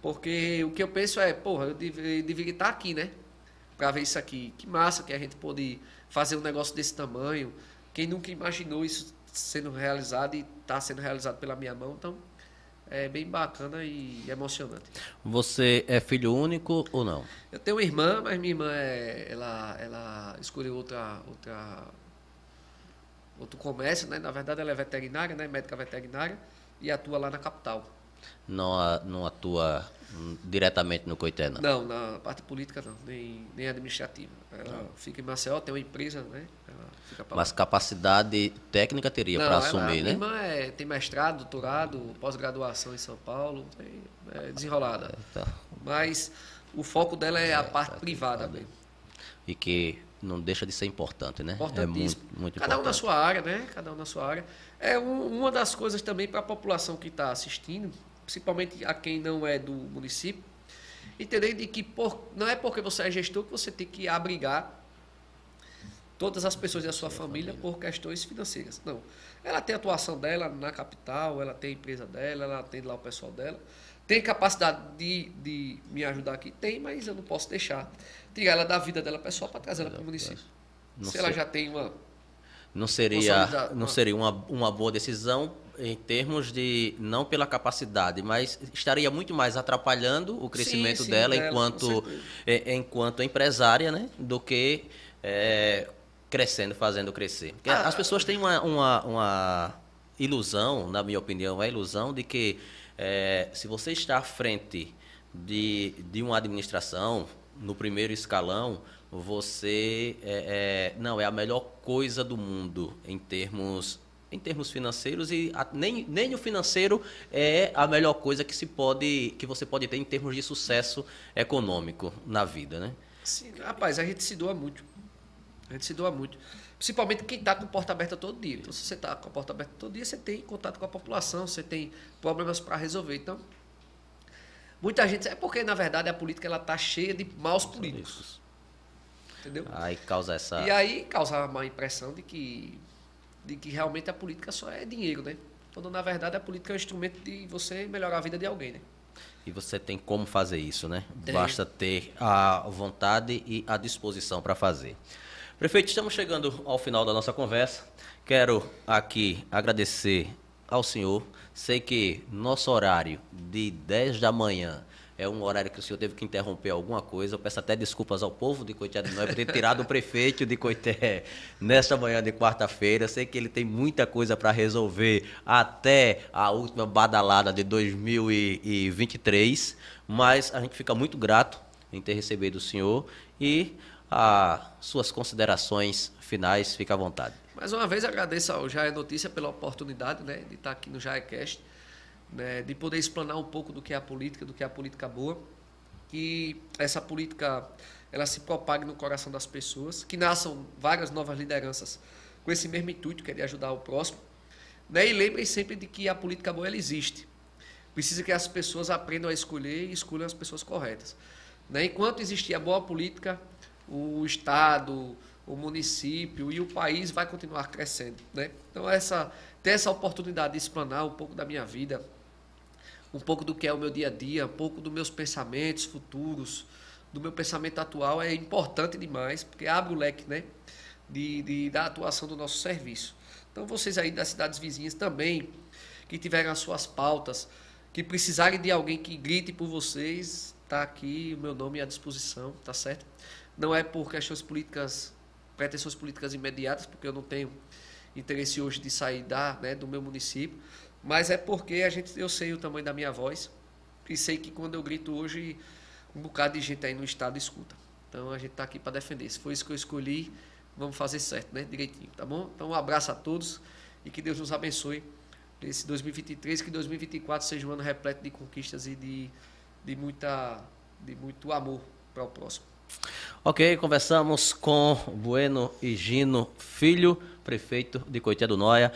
Speaker 2: porque o que eu penso é, porra, eu deveria estar aqui, né? Para ver isso aqui. Que massa que a gente pode fazer um negócio desse tamanho. Quem nunca imaginou isso sendo realizado e está sendo realizado pela minha mão, então é bem bacana e emocionante.
Speaker 1: Você é filho único ou não?
Speaker 2: Eu tenho uma irmã, mas minha irmã é, ela, ela escolheu outra, outra, outro comércio, né? Na verdade, ela é veterinária, né? Médica veterinária e atua lá na capital.
Speaker 1: Não, não atua diretamente no Coité,
Speaker 2: não? Não, na parte política não, nem, nem administrativa. Ela não. fica em Maceió, tem uma empresa, né?
Speaker 1: Mas capacidade técnica teria para assumir,
Speaker 2: ela,
Speaker 1: né?
Speaker 2: Minha irmã é, tem mestrado, doutorado, pós-graduação em São Paulo, é desenrolada. É, tá. Mas o foco dela é, é a parte tá privada mesmo.
Speaker 1: E que não deixa de ser importante, né?
Speaker 2: É muito, muito Cada importante. um na sua área, né? Cada um na sua área. É um, uma das coisas também para a população que está assistindo, principalmente a quem não é do município, entender de que por, não é porque você é gestor que você tem que abrigar todas as pessoas da sua família, família por questões financeiras. Não. Ela tem a atuação dela na capital, ela tem a empresa dela, ela atende lá o pessoal dela. Tem capacidade de, de me ajudar aqui? Tem, mas eu não posso deixar tirar ela da vida dela pessoal para trazer ela para o município. Não Se sei. ela já tem uma.
Speaker 1: Não seria, não seria uma, uma boa decisão em termos de não pela capacidade, mas estaria muito mais atrapalhando o crescimento sim, sim, dela, dela enquanto é, enquanto empresária, né, do que é, crescendo, fazendo crescer. Ah, as pessoas têm uma, uma, uma, ilusão, na minha opinião, a ilusão de que é, se você está à frente de, de uma administração, no primeiro escalão, você é, é, não é a melhor coisa do mundo em termos em termos financeiros e a, nem, nem o financeiro é a melhor coisa que se pode que você pode ter em termos de sucesso econômico na vida, né?
Speaker 2: Sim, rapaz, a gente se doa muito. Gente se doa muito. Principalmente quem está com porta aberta todo dia. Então, se você está com a porta aberta todo dia, você tem contato com a população, você tem problemas para resolver. Então, muita gente. É porque, na verdade, a política ela está cheia de maus políticos. Entendeu?
Speaker 1: Aí causa essa.
Speaker 2: E aí causa uma impressão de que, de que realmente a política só é dinheiro, né? Quando, na verdade, a política é um instrumento de você melhorar a vida de alguém, né?
Speaker 1: E você tem como fazer isso, né? Tem. Basta ter a vontade e a disposição para fazer. Prefeito, estamos chegando ao final da nossa conversa. Quero aqui agradecer ao senhor. Sei que nosso horário de 10 da manhã é um horário que o senhor teve que interromper alguma coisa. Eu peço até desculpas ao povo de Coité de Nós por ter tirado o prefeito de Coité nesta manhã de quarta-feira. Sei que ele tem muita coisa para resolver até a última badalada de 2023, mas a gente fica muito grato em ter recebido o senhor e as suas considerações finais, fica à vontade.
Speaker 2: Mais uma vez agradeço ao Jair Notícia pela oportunidade né, de estar aqui no JairCast, né, de poder explanar um pouco do que é a política, do que é a política boa, que essa política ela se propague no coração das pessoas, que nasçam várias novas lideranças com esse mesmo intuito, que é de ajudar o próximo. Né, e lembrem sempre de que a política boa ela existe. Precisa que as pessoas aprendam a escolher e escolham as pessoas corretas. Né? Enquanto existir a boa política, o Estado, o município e o país vai continuar crescendo. Né? Então, essa, ter essa oportunidade de explanar um pouco da minha vida, um pouco do que é o meu dia a dia, um pouco dos meus pensamentos futuros, do meu pensamento atual é importante demais, porque abre o leque né, de, de, da atuação do nosso serviço. Então, vocês aí das cidades vizinhas também, que tiverem as suas pautas, que precisarem de alguém que grite por vocês, está aqui o meu nome à disposição, tá certo? Não é por questões políticas, pretensões políticas imediatas, porque eu não tenho interesse hoje de sair da, né, do meu município, mas é porque a gente, eu sei o tamanho da minha voz e sei que quando eu grito hoje, um bocado de gente aí no estado escuta. Então a gente está aqui para defender. Se foi isso que eu escolhi, vamos fazer certo, né? Direitinho, tá bom? Então um abraço a todos e que Deus nos abençoe esse 2023, que 2024 seja um ano repleto de conquistas e de, de, muita, de muito amor para o próximo.
Speaker 1: Ok, conversamos com Bueno Higino Filho, prefeito de Coité do Noia.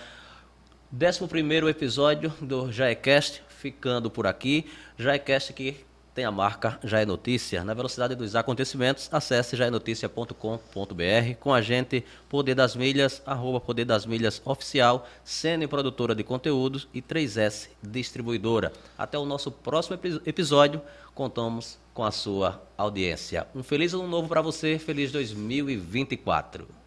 Speaker 1: 11 episódio do Jaecast, ficando por aqui. Jaecast que tem a marca Já é Notícia. Na velocidade dos acontecimentos, acesse jaenoticia.com.br. Com a gente, Poder das Milhas, arroba Poder das Milhas Oficial, Sene Produtora de Conteúdos e 3S Distribuidora. Até o nosso próximo episódio, contamos com a sua audiência. Um feliz ano novo para você, feliz 2024.